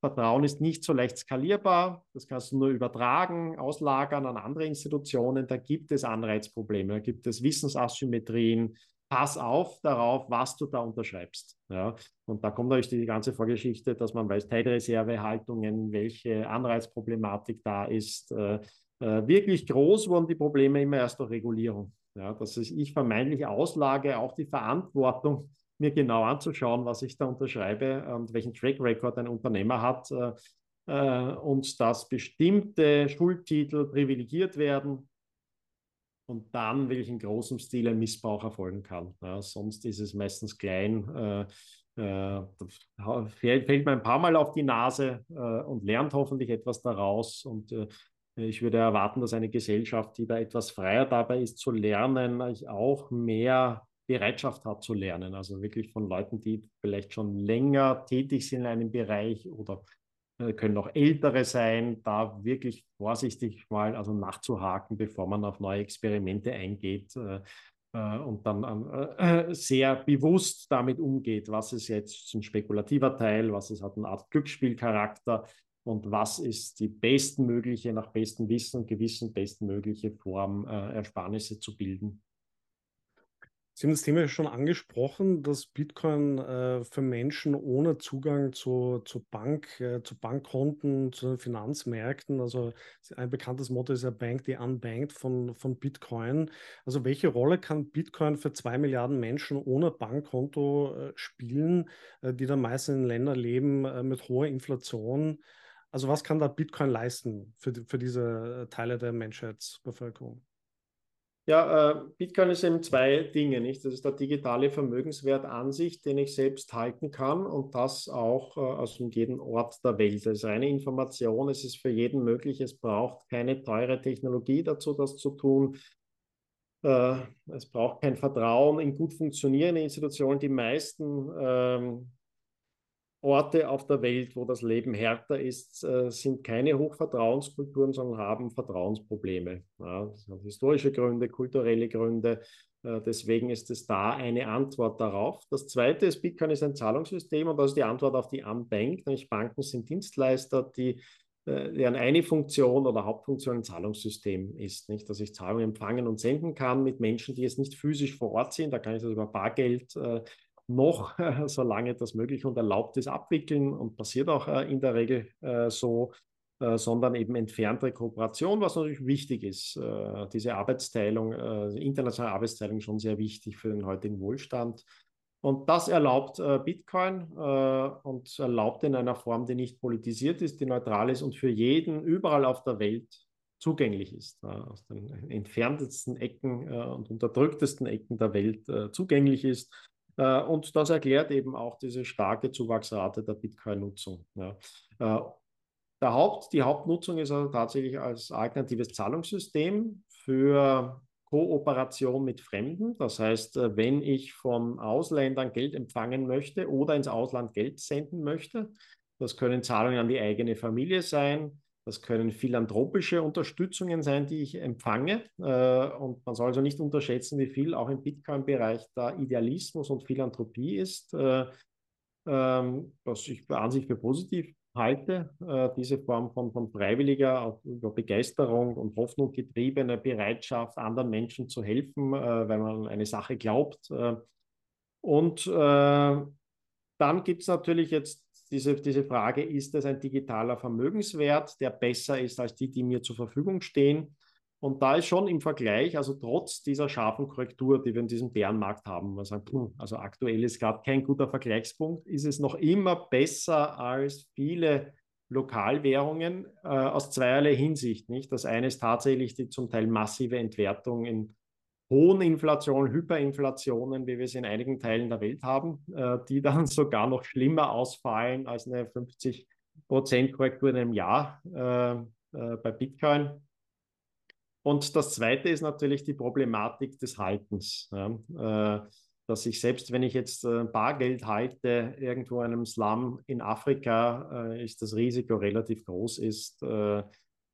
Vertrauen ist nicht so leicht skalierbar. Das kannst du nur übertragen, auslagern an andere Institutionen. Da gibt es Anreizprobleme, da gibt es Wissensasymmetrien, pass auf darauf, was du da unterschreibst. Ja? Und da kommt natürlich die ganze Vorgeschichte, dass man weiß, Teilreservehaltungen, welche Anreizproblematik da ist. Äh, äh, wirklich groß wurden die Probleme immer erst durch Regulierung. Ja? Dass ich vermeintlich auslage, auch die Verantwortung, mir genau anzuschauen, was ich da unterschreibe und welchen Track Record ein Unternehmer hat. Äh, äh und dass bestimmte Schuldtitel privilegiert werden, und dann wirklich in großem Stil ein Missbrauch erfolgen kann. Ja, sonst ist es meistens klein. Äh, äh, fällt, fällt man ein paar Mal auf die Nase äh, und lernt hoffentlich etwas daraus. Und äh, ich würde erwarten, dass eine Gesellschaft, die da etwas freier dabei ist zu lernen, auch mehr Bereitschaft hat zu lernen. Also wirklich von Leuten, die vielleicht schon länger tätig sind in einem Bereich oder können auch ältere sein, da wirklich vorsichtig mal also nachzuhaken, bevor man auf neue Experimente eingeht äh, äh und dann äh, sehr bewusst damit umgeht, was ist jetzt ein spekulativer Teil, was ist, hat eine Art Glücksspielcharakter und was ist die bestmögliche, nach bestem Wissen und Gewissen bestmögliche Form, äh, Ersparnisse zu bilden. Sie haben das Thema schon angesprochen, dass Bitcoin äh, für Menschen ohne Zugang zu, zu Bank, äh, zu Bankkonten, zu Finanzmärkten, also ein bekanntes Motto ist ja Bank the Unbanked von, von Bitcoin. Also welche Rolle kann Bitcoin für zwei Milliarden Menschen ohne Bankkonto äh, spielen, äh, die dann meist in Ländern leben äh, mit hoher Inflation? Also was kann da Bitcoin leisten für, für diese äh, Teile der Menschheitsbevölkerung? Ja, äh, Bitcoin ist eben zwei Dinge, nicht? Das ist der digitale Vermögenswert an sich, den ich selbst halten kann und das auch äh, aus jedem Ort der Welt. Das ist reine Information, es ist für jeden möglich, es braucht keine teure Technologie dazu, das zu tun. Äh, es braucht kein Vertrauen in gut funktionierende Institutionen. Die meisten ähm, Orte auf der Welt, wo das Leben härter ist, äh, sind keine Hochvertrauenskulturen, sondern haben Vertrauensprobleme. Ja, das hat historische Gründe, kulturelle Gründe. Äh, deswegen ist es da eine Antwort darauf. Das zweite ist, Bitcoin ist ein Zahlungssystem und das ist die Antwort auf die Unbank. Nämlich Banken sind Dienstleister, die äh, deren eine Funktion oder Hauptfunktion ein Zahlungssystem ist, nicht? dass ich Zahlungen empfangen und senden kann mit Menschen, die jetzt nicht physisch vor Ort sind. Da kann ich das über Bargeld äh, noch, solange das möglich und erlaubt ist, abwickeln und passiert auch äh, in der Regel äh, so, äh, sondern eben entfernte Kooperation, was natürlich wichtig ist. diese Arbeitsteilung, internationale Arbeitsteilung schon sehr wichtig für den heutigen Wohlstand. Und das erlaubt Bitcoin und erlaubt in einer Form, die nicht politisiert ist, die neutral ist und für jeden überall auf der Welt zugänglich ist, aus den entferntesten Ecken und unterdrücktesten Ecken der Welt zugänglich ist und das erklärt eben auch diese starke Zuwachsrate der Bitcoin-Nutzung. Ja. Äh, der Haupt, die Hauptnutzung ist also tatsächlich als alternatives Zahlungssystem für Kooperation mit Fremden. Das heißt, äh, wenn ich von Ausländern Geld empfangen möchte oder ins Ausland Geld senden möchte, das können Zahlungen an die eigene Familie sein, das können philanthropische Unterstützungen sein, die ich empfange. Äh, und man soll also nicht unterschätzen, wie viel auch im Bitcoin-Bereich da Idealismus und Philanthropie ist, äh, ähm, was ich an sich für positiv halte. Äh, diese Form von, von freiwilliger, Begeisterung und Hoffnung getriebene Bereitschaft, anderen Menschen zu helfen, weil man eine Sache glaubt. Und dann gibt es natürlich jetzt diese, diese Frage, ist es ein digitaler Vermögenswert, der besser ist als die, die mir zur Verfügung stehen? Und da ist schon im Vergleich, also trotz dieser scharfen Korrektur, die wir in diesem Bärenmarkt haben, man sagt, also aktuell ist gerade kein guter Vergleichspunkt, ist es noch immer besser als viele Lokalwährungen äh, aus zweierlei Hinsicht. Nicht? Das eine ist tatsächlich die zum Teil massive Entwertung in hohen Inflationen, Hyperinflationen, wie wir sie in einigen Teilen der Welt haben, äh, die dann sogar noch schlimmer ausfallen als eine 50% Korrektur in einem Jahr äh, äh, bei Bitcoin. Und das Zweite ist natürlich die Problematik des Haltens. Ja, äh, dass ich selbst, wenn ich jetzt äh, Bargeld halte, irgendwo in einem Slum in Afrika, äh, ist das Risiko relativ groß ist,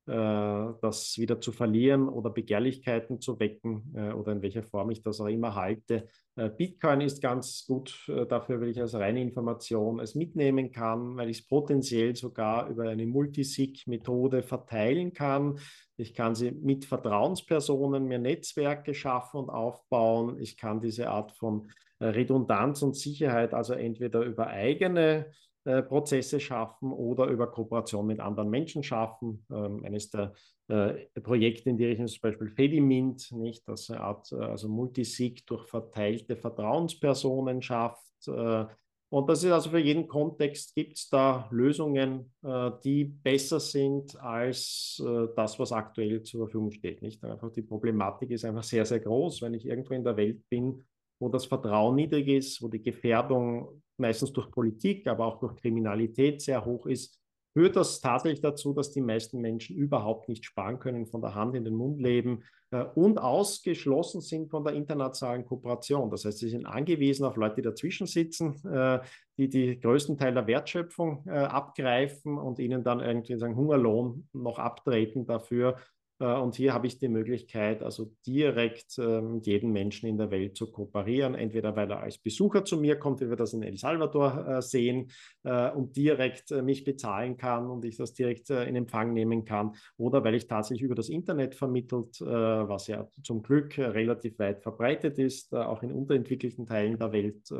das wieder zu verlieren oder Begehrlichkeiten zu wecken äh, oder in welcher Form ich das auch immer halte. Äh, Bitcoin ist ganz gut dafür, weil ich als reine Information es mitnehmen kann, weil ich es potenziell sogar über eine Multisig-Methode verteilen kann. Ich kann sie mit Vertrauenspersonen mir Netzwerke schaffen und aufbauen. Ich kann diese Art von Redundanz und Sicherheit also entweder über eigene äh, Prozesse schaffen oder über Kooperation mit anderen Menschen schaffen. Ähm, eines der äh, Projekte in die Richtung ist zum Beispiel Fedimint, nicht, dass eine Art äh, also Multisig durch verteilte Vertrauenspersonen schafft. Äh, und das ist also für jeden Kontext gibt es da Lösungen, äh, die besser sind als äh, das, was aktuell zur Verfügung steht. Nicht? Einfach die Problematik ist einfach sehr, sehr groß. Wenn ich irgendwo in der Welt bin, wo das Vertrauen niedrig ist, wo die Gefährdung meistens durch Politik, aber auch durch Kriminalität sehr hoch ist, führt das tatsächlich dazu, dass die meisten Menschen überhaupt nicht sparen können, von der Hand in den Mund leben äh, und ausgeschlossen sind von der internationalen Kooperation. Das heißt, sie sind angewiesen auf Leute, die dazwischen sitzen, äh, die die größten Teil der Wertschöpfung äh, abgreifen und ihnen dann irgendwie sagen Hungerlohn noch abtreten dafür, und hier habe ich die Möglichkeit, also direkt mit ähm, jedem Menschen in der Welt zu kooperieren, entweder weil er als Besucher zu mir kommt, wie wir das in El Salvador äh, sehen, äh, und direkt mich bezahlen kann und ich das direkt in Empfang nehmen kann, oder weil ich tatsächlich über das Internet vermittelt, was ja zum Glück relativ weit verbreitet ist, auch in unterentwickelten Teilen der Welt,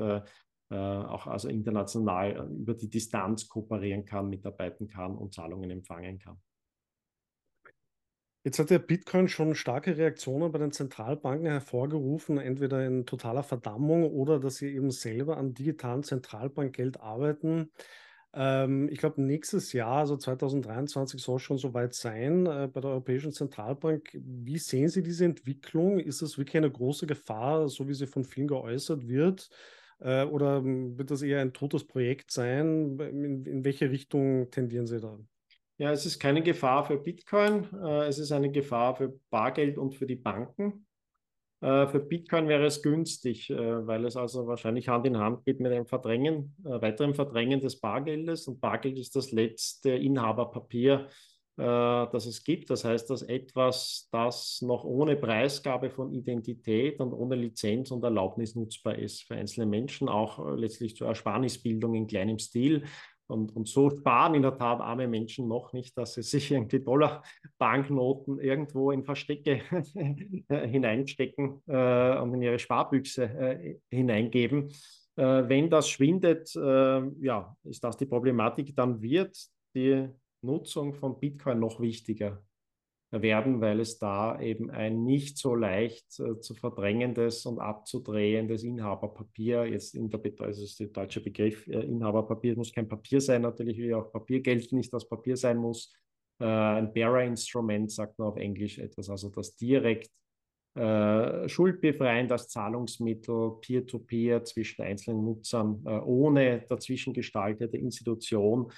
auch also international über die Distanz kooperieren kann, mitarbeiten kann und Zahlungen empfangen kann. Jetzt hat der Bitcoin schon starke Reaktionen bei den Zentralbanken hervorgerufen, entweder in totaler Verdammung oder dass sie eben selber an digitalen Zentralbankgeld arbeiten. Ähm, ich glaube, nächstes Jahr, also 2023, soll schon soweit sein äh, bei der Europäischen Zentralbank. Wie sehen Sie diese Entwicklung? Ist es wirklich eine große Gefahr, so wie sie von vielen geäußert wird? Äh, oder wird das eher ein totes Projekt sein? In, in welche Richtung tendieren Sie da? Ja, es ist keine Gefahr für Bitcoin, äh, es ist eine Gefahr für Bargeld und für die Banken. Äh, für Bitcoin wäre es günstig, äh, weil es also wahrscheinlich Hand in Hand geht mit einem Verdrängen, weiteren Verdrängen des Bargeldes. Und Bargeld ist das letzte Inhaberpapier, das es gibt. Das heißt, dass etwas, das noch ohne Preisgabe von Identität und ohne Lizenz und Erlaubnis nutzbar ist für einzelne Menschen, auch letztlich zur Ersparnisbildung in kleinem Stil. Und, und so sparen in der Tat arme Menschen noch nicht, dass sie sich irgendwie Dollar-Banknoten irgendwo in Verstecke hineinstecken äh, und in ihre Sparbüchse äh, hineingeben. Äh, wenn das schwindet, äh, ja, ist das die Problematik, dann wird die Nutzung von Bitcoin noch wichtiger werden, weil es da eben ein nicht so leicht äh, zu verdrängendes und abzudrehendes Inhaberpapier, jetzt in der also ist der deutsche Begriff äh, Inhaberpapier, muss kein Papier sein, natürlich wie auch Papiergeld nicht das Papier sein muss. Äh, ein Bearer-Instrument sagt man auf Englisch etwas, also das direkt äh, schuldbefreiend als Zahlungsmittel peer-to-peer -peer zwischen einzelnen Nutzern ohne dazwischen gestaltete Institution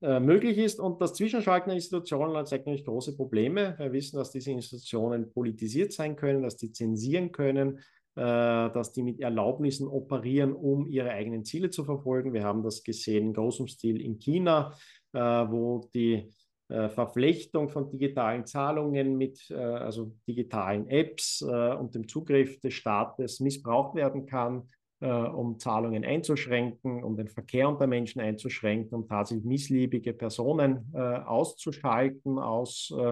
möglich ist. Und das Zwischenschalten der Institutionen hat eigentlich große Probleme. Wir wissen, dass diese Institutionen politisiert sein können, dass die zensieren können, äh, dass die mit Erlaubnissen operieren, um ihre eigenen Ziele zu verfolgen. Wir haben das gesehen in großem Stil in China, äh, wo die äh, Verflechtung von digitalen Zahlungen mit also digitalen Apps und dem Zugriff des Staates missbraucht werden kann äh, um Zahlungen einzuschränken, um den Verkehr unter Menschen einzuschränken, um tatsächlich missliebige Personen äh, auszuschalten aus äh,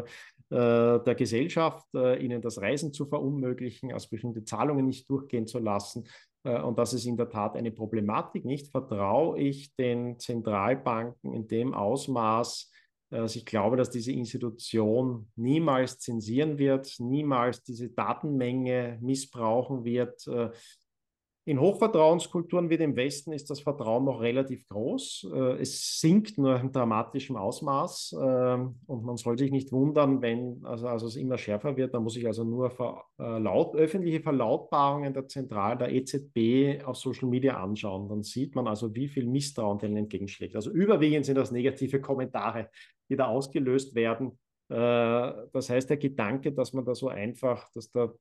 äh der Gesellschaft, äh, ihnen das Reisen zu verunmöglichen, aus bestimmte Zahlungen nicht durchgehen zu lassen. Äh, und das ist in der Tat eine Problematik. Nicht vertraue ich den Zentralbanken in dem Ausmaß, Also ich glaube, dass diese Institution niemals zensieren wird, niemals diese Datenmenge missbrauchen wird. Äh, in Hochvertrauenskulturen wie dem Westen ist das Vertrauen noch relativ groß. Äh, es sinkt nur in dramatischem Ausmaß ähm, und man soll sich nicht wundern, wenn also, also es immer schärfer wird. Da muss ich also nur verlaut, öffentliche Verlautbarungen der Zentral der EZB auf Social Media anschauen. Dann sieht man also, wie viel Misstrauen denen entgegenschlägt. Also überwiegend sind das negative Kommentare, die da ausgelöst werden. Äh, das heißt, der Gedanke, dass man da so einfach, dass da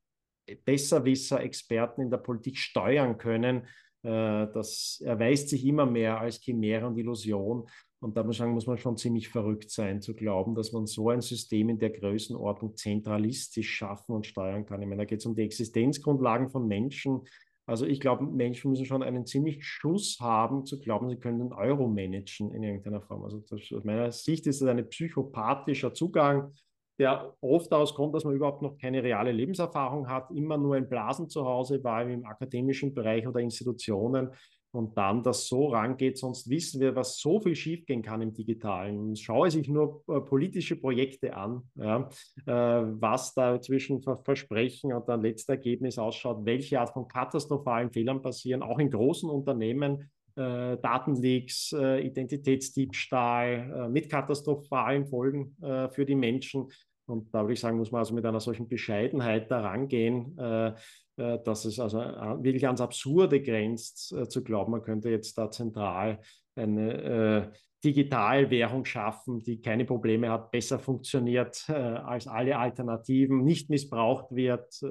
Besserwisser, Experten in der Politik steuern können, äh, das erweist sich immer mehr als Chimäre und Illusion. Und da muss, sagen, muss man schon ziemlich verrückt sein, zu glauben, dass man so ein System in der Größenordnung zentralistisch schaffen und steuern kann. Ich meine, da geht es um die Existenzgrundlagen von Menschen. Also ich glaube, Menschen müssen schon einen ziemlich Schuss haben, zu glauben, sie können den Euro managen in irgendeiner Form. Also das, aus meiner Sicht ist das ein psychopathischer Zugang der oft daraus kommt, dass man überhaupt noch keine reale Lebenserfahrung hat, immer nur in Blasen zu Hause war, im akademischen Bereich oder Institutionen und dann das so rangeht, sonst wissen wir, was so viel schiefgehen kann im Digitalen. Schaue sich nur äh, politische Projekte an, ja, äh, was da zwischen Versprechen und dann letzter Ergebnis ausschaut, welche Art von katastrophalen Fehlern passieren, auch in großen Unternehmen, Datenleaks, äh, Identitätsdiebstahl äh, mit katastrophalen Folgen äh, für die Menschen. Und da würde ich sagen, muss man also mit einer solchen Bescheidenheit daran gehen, äh, äh, dass es also wirklich ans Absurde grenzt, zu glauben, man könnte jetzt da zentral eine Digitalwährung schaffen, die keine Probleme hat, besser funktioniert als alle Alternativen, nicht missbraucht wird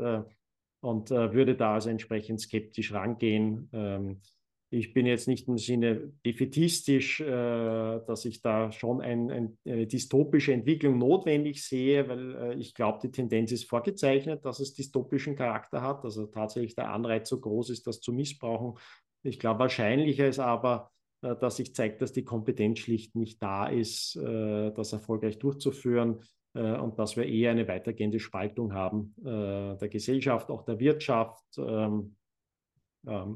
und würde da also entsprechend skeptisch rangehen. Ich bin jetzt nicht im Sinne defetistisch, äh, dass ich da schon ein, ein, eine dystopische Entwicklung notwendig sehe, weil äh, ich glaube, die Tendenz ist vorgezeichnet, dass es dystopischen Charakter hat, also tatsächlich der Anreiz so groß ist, das zu missbrauchen. Ich glaube, wahrscheinlicher ist aber, äh, dass sich zeigt, dass die Kompetenz schlicht nicht da ist, äh, das erfolgreich durchzuführen äh, und dass wir eher eine weitergehende Spaltung haben äh, der Gesellschaft, auch der Wirtschaft. Ähm,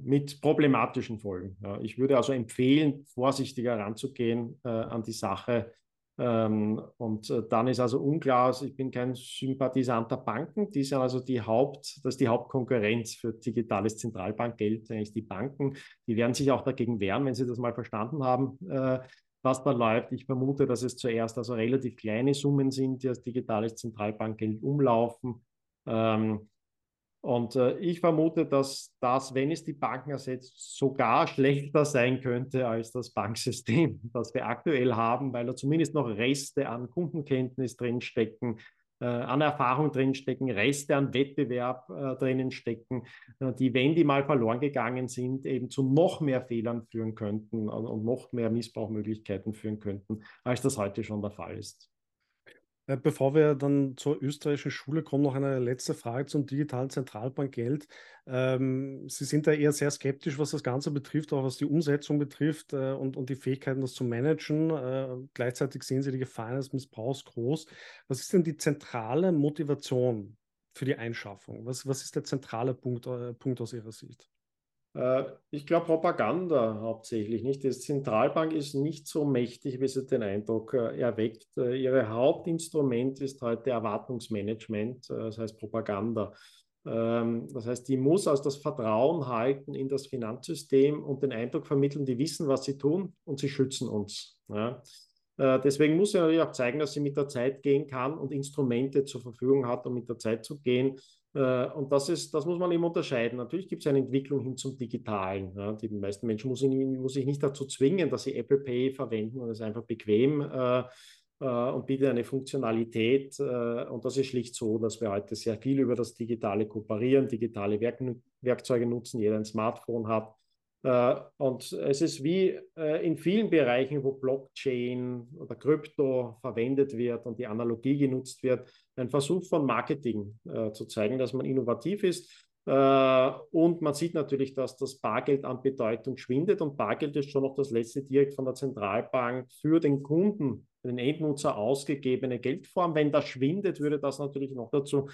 mit problematischen Folgen. Ich würde also empfehlen, vorsichtiger heranzugehen äh, an die Sache. Ähm, und äh, dann ist also unklar, also ich bin kein Sympathisant der Banken, die sind also die Haupt, das ist die Hauptkonkurrenz für digitales Zentralbankgeld, eigentlich die Banken. Die werden sich auch dagegen wehren, wenn sie das mal verstanden haben, äh, was da läuft. Ich vermute, dass es zuerst also relativ kleine Summen sind, die als digitales Zentralbankgeld umlaufen. Ähm, und äh, ich vermute, dass das, wenn es die Banken ersetzt, sogar schlechter sein könnte als das Banksystem, das wir aktuell haben, weil da zumindest noch Reste an Kundenkenntnis drinstecken, äh, an Erfahrung drinstecken, Reste an Wettbewerb äh, drinnen stecken, äh, die, wenn die mal verloren gegangen sind, eben zu noch mehr Fehlern führen könnten und noch mehr Missbrauchmöglichkeiten führen könnten, als das heute schon der Fall ist. Äh, bevor wir dann zur österreichischen Schule kommen, noch eine letzte Frage zum digitalen Zentralbankgeld. Ähm, Sie sind da eher sehr skeptisch, was das Ganze betrifft, auch was die Umsetzung betrifft äh, und, und die Fähigkeiten, das zu managen. Äh, gleichzeitig sehen Sie die Gefahren des Missbrauchs groß. Was ist denn die zentrale Motivation für die Einschaffung? Was, was ist der zentrale Punkt, äh, Punkt aus Ihrer Sicht? Äh, ich glaube Propaganda hauptsächlich nicht. Die Zentralbank ist nicht so mächtig, wie sie den Eindruck äh, erweckt. Äh, ihre Hauptinstrument ist heute Erwartungsmanagement, das heißt Propaganda. Ähm, das heißt, die muss also das Vertrauen halten in das Finanzsystem und den Eindruck vermitteln, die wissen, was sie tun und sie schützen uns. Deswegen muss sie natürlich auch zeigen, dass sie mit der Zeit gehen kann und Instrumente zur Verfügung hat, um mit der Zeit zu gehen. Äh, und das, ist, das muss man eben unterscheiden. Natürlich gibt es eine Entwicklung hin zum Digitalen. Ja. Die meisten Menschen muss ich, muss ich nicht dazu zwingen, dass sie Apple Pay verwenden und es ist einfach bequem äh, äh, und bietet eine Funktionalität. Äh, und das ist schlicht so, dass wir heute sehr viel über das Digitale kooperieren, digitale Werk Werkzeuge nutzen, jeder ein Smartphone hat. Äh, und es ist wie äh, in vielen Bereichen, wo Blockchain oder Krypto verwendet wird und die Analogie genutzt wird, ein Versuch von Marketing äh, zu zeigen, dass man innovativ ist. Und man sieht natürlich, dass das Bargeld an Bedeutung schwindet und Bargeld ist schon noch das letzte direkt von der Zentralbank für den Kunden, den Endnutzer ausgegebene Geldform. Wenn das schwindet, würde das natürlich noch dazu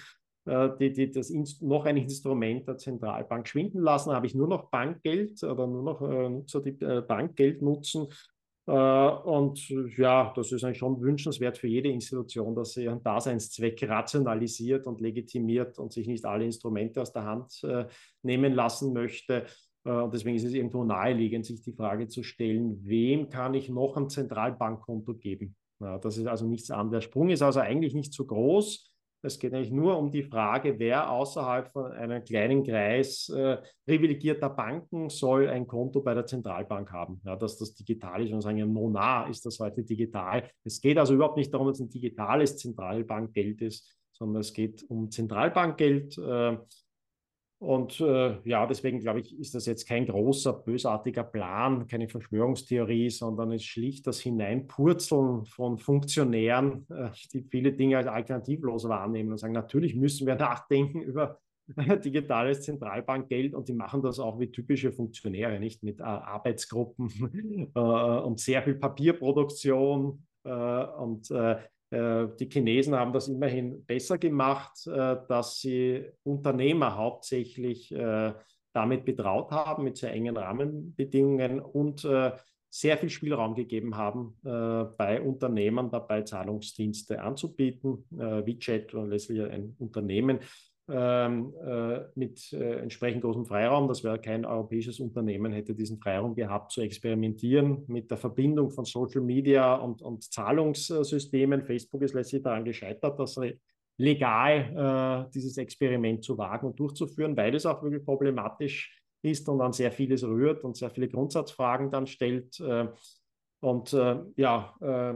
die, die das noch ein Instrument der Zentralbank schwinden lassen, habe ich nur noch Bankgeld oder nur noch äh, Nutzer, die äh, Bankgeld nutzen. Äh, und ja, das ist eigentlich schon wünschenswert für jede Institution, dass sie ihren Daseinszweck rationalisiert und legitimiert und sich nicht alle Instrumente aus der Hand äh, nehmen lassen möchte. Äh, und deswegen ist es irgendwo naheliegend, sich die Frage zu stellen, wem kann ich noch ein Zentralbankkonto geben? Ja, das ist also nichts anderes. Der Sprung ist also eigentlich nicht so groß. Es geht eigentlich nur um die Frage, wer außerhalb von einem kleinen Kreis äh, privilegierter Banken soll ein Konto bei der Zentralbank haben. Ja, dass das digital ist und sagen, ja, nona ist das heute digital. Es geht also überhaupt nicht darum, dass ein digitales Zentralbankgeld ist, sondern es geht um Zentralbankgeld. Äh, und äh, ja, deswegen glaube ich, ist das jetzt kein großer, bösartiger Plan, keine Verschwörungstheorie, sondern es schlicht das Hineinpurzeln von Funktionären, äh, die viele Dinge als alternativlos wahrnehmen und sagen, natürlich müssen wir nachdenken über digitales Zentralbankgeld und die machen das auch wie typische Funktionäre, nicht? Mit äh, Arbeitsgruppen äh, und sehr viel Papierproduktion äh, und äh, die Chinesen haben das immerhin besser gemacht, äh, dass sie Unternehmer hauptsächlich äh, damit betraut haben, mit sehr engen Rahmenbedingungen und sehr viel Spielraum gegeben haben, bei Unternehmern dabei Zahlungsdienste anzubieten. WeChat war letztlich ein Unternehmen, ähm, äh, mit äh, entsprechend großem Freiraum. Das wäre kein europäisches Unternehmen, hätte diesen Freiraum gehabt zu experimentieren mit der Verbindung von Social Media und, und Zahlungssystemen. Facebook ist letztlich daran gescheitert, dass legal äh, dieses Experiment zu wagen und durchzuführen, weil es auch wirklich problematisch ist und an sehr vieles rührt und sehr viele Grundsatzfragen dann stellt. Und äh, ja, äh,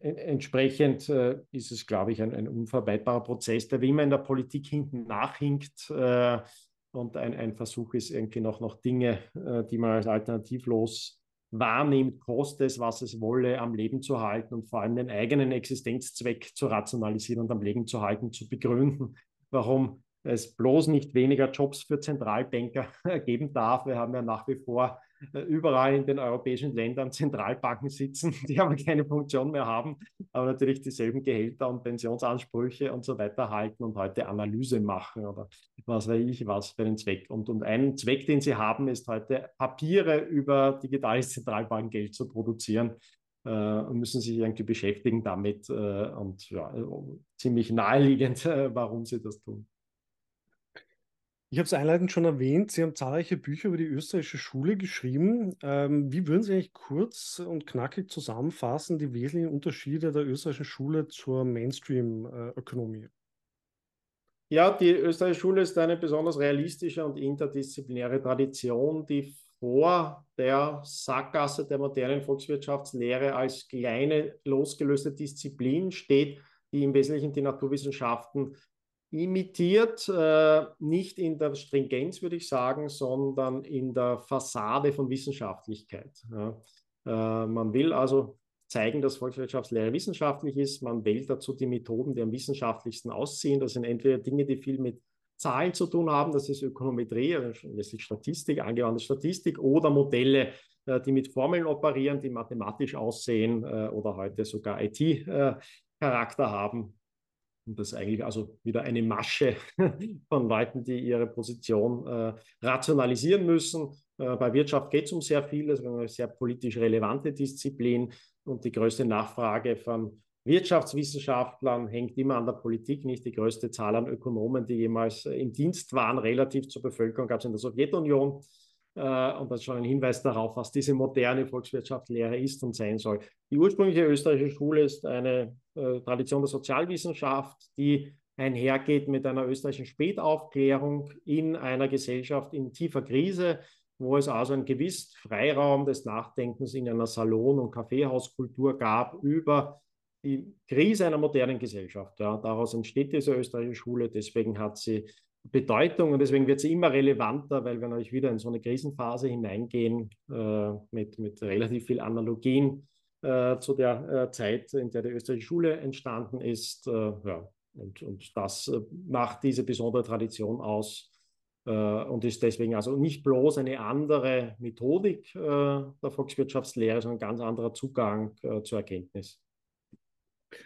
entsprechend äh, ist es, glaube ich, ein, ein, unvermeidbarer Prozess, der wie immer in der Politik hinten nachhinkt. Äh, und ein, ein, Versuch ist irgendwie noch, noch Dinge, äh, die man als alternativlos wahrnimmt, koste es, was es wolle, am Leben zu halten und vor allem den eigenen Existenzzweck zu rationalisieren und am Leben zu halten, zu begründen, warum es bloß nicht weniger Jobs für Zentralbanker geben darf. Wir haben ja nach wie vor überall in den europäischen Ländern Zentralbanken sitzen, die aber keine Funktion mehr haben, aber natürlich dieselben Gehälter und Pensionsansprüche und so weiter halten und heute Analyse machen oder was weiß ich was für einen Zweck. Und, und ein Zweck, den sie haben, ist heute Papiere über digitales Zentralbankgeld zu produzieren äh, und müssen sich irgendwie beschäftigen damit äh, und ja, ziemlich naheliegend, äh, warum sie das tun. Ich habe es einleitend schon erwähnt, Sie haben zahlreiche Bücher über die österreichische Schule geschrieben. Ähm, wie würden Sie eigentlich kurz und knackig zusammenfassen die wesentlichen Unterschiede der österreichischen Schule zur Mainstream-Ökonomie? Ja, die österreichische Schule ist eine besonders realistische und interdisziplinäre Tradition, die vor der Sackgasse der modernen Volkswirtschaftslehre als kleine losgelöste Disziplin steht, die im Wesentlichen die Naturwissenschaften imitiert, äh, nicht in der Stringenz, würde ich sagen, sondern in der Fassade von Wissenschaftlichkeit. Ja. Äh, man will also zeigen, dass Volkswirtschaftslehre wissenschaftlich ist. Man wählt dazu die Methoden, die am wissenschaftlichsten aussehen. Das sind entweder Dinge, die viel mit Zahlen zu tun haben, das ist Ökonometrie, also letztlich Statistik, angewandte Statistik oder Modelle, äh, die mit Formeln operieren, die mathematisch aussehen äh, oder heute sogar IT-Charakter äh, haben. Und das ist eigentlich also wieder eine Masche von Leuten, die ihre Position äh, rationalisieren müssen. Äh, bei Wirtschaft geht es um sehr viel, das ist eine sehr politisch relevante Disziplin und die größte Nachfrage von Wirtschaftswissenschaftlern hängt immer an der Politik, nicht die größte Zahl an Ökonomen, die jemals im Dienst waren, relativ zur Bevölkerung gab es in der Sowjetunion. Äh, und das ist schon ein Hinweis darauf, was diese moderne Volkswirtschaftslehre ist und sein soll. Die ursprüngliche österreichische Schule ist eine äh, Tradition der Sozialwissenschaft, die einhergeht mit einer österreichischen Spätaufklärung in einer Gesellschaft in tiefer Krise, wo es also einen gewissen Freiraum des Nachdenkens in einer Salon- und Kaffeehauskultur gab über die Krise einer modernen Gesellschaft. Ja, daraus entsteht diese österreichische Schule, deswegen hat sie Bedeutung und deswegen wird sie immer relevanter, weil wir natürlich wieder in so eine Krisenphase hineingehen äh, mit, mit relativ viel Analogien äh, zu der äh, Zeit, in der die österreichische Schule entstanden ist. Äh, ja, und, und das äh, macht diese besondere Tradition aus äh, und ist deswegen also nicht bloß eine andere Methodik der Volkswirtschaftslehre, sondern ein ganz anderer Zugang zur Erkenntnis.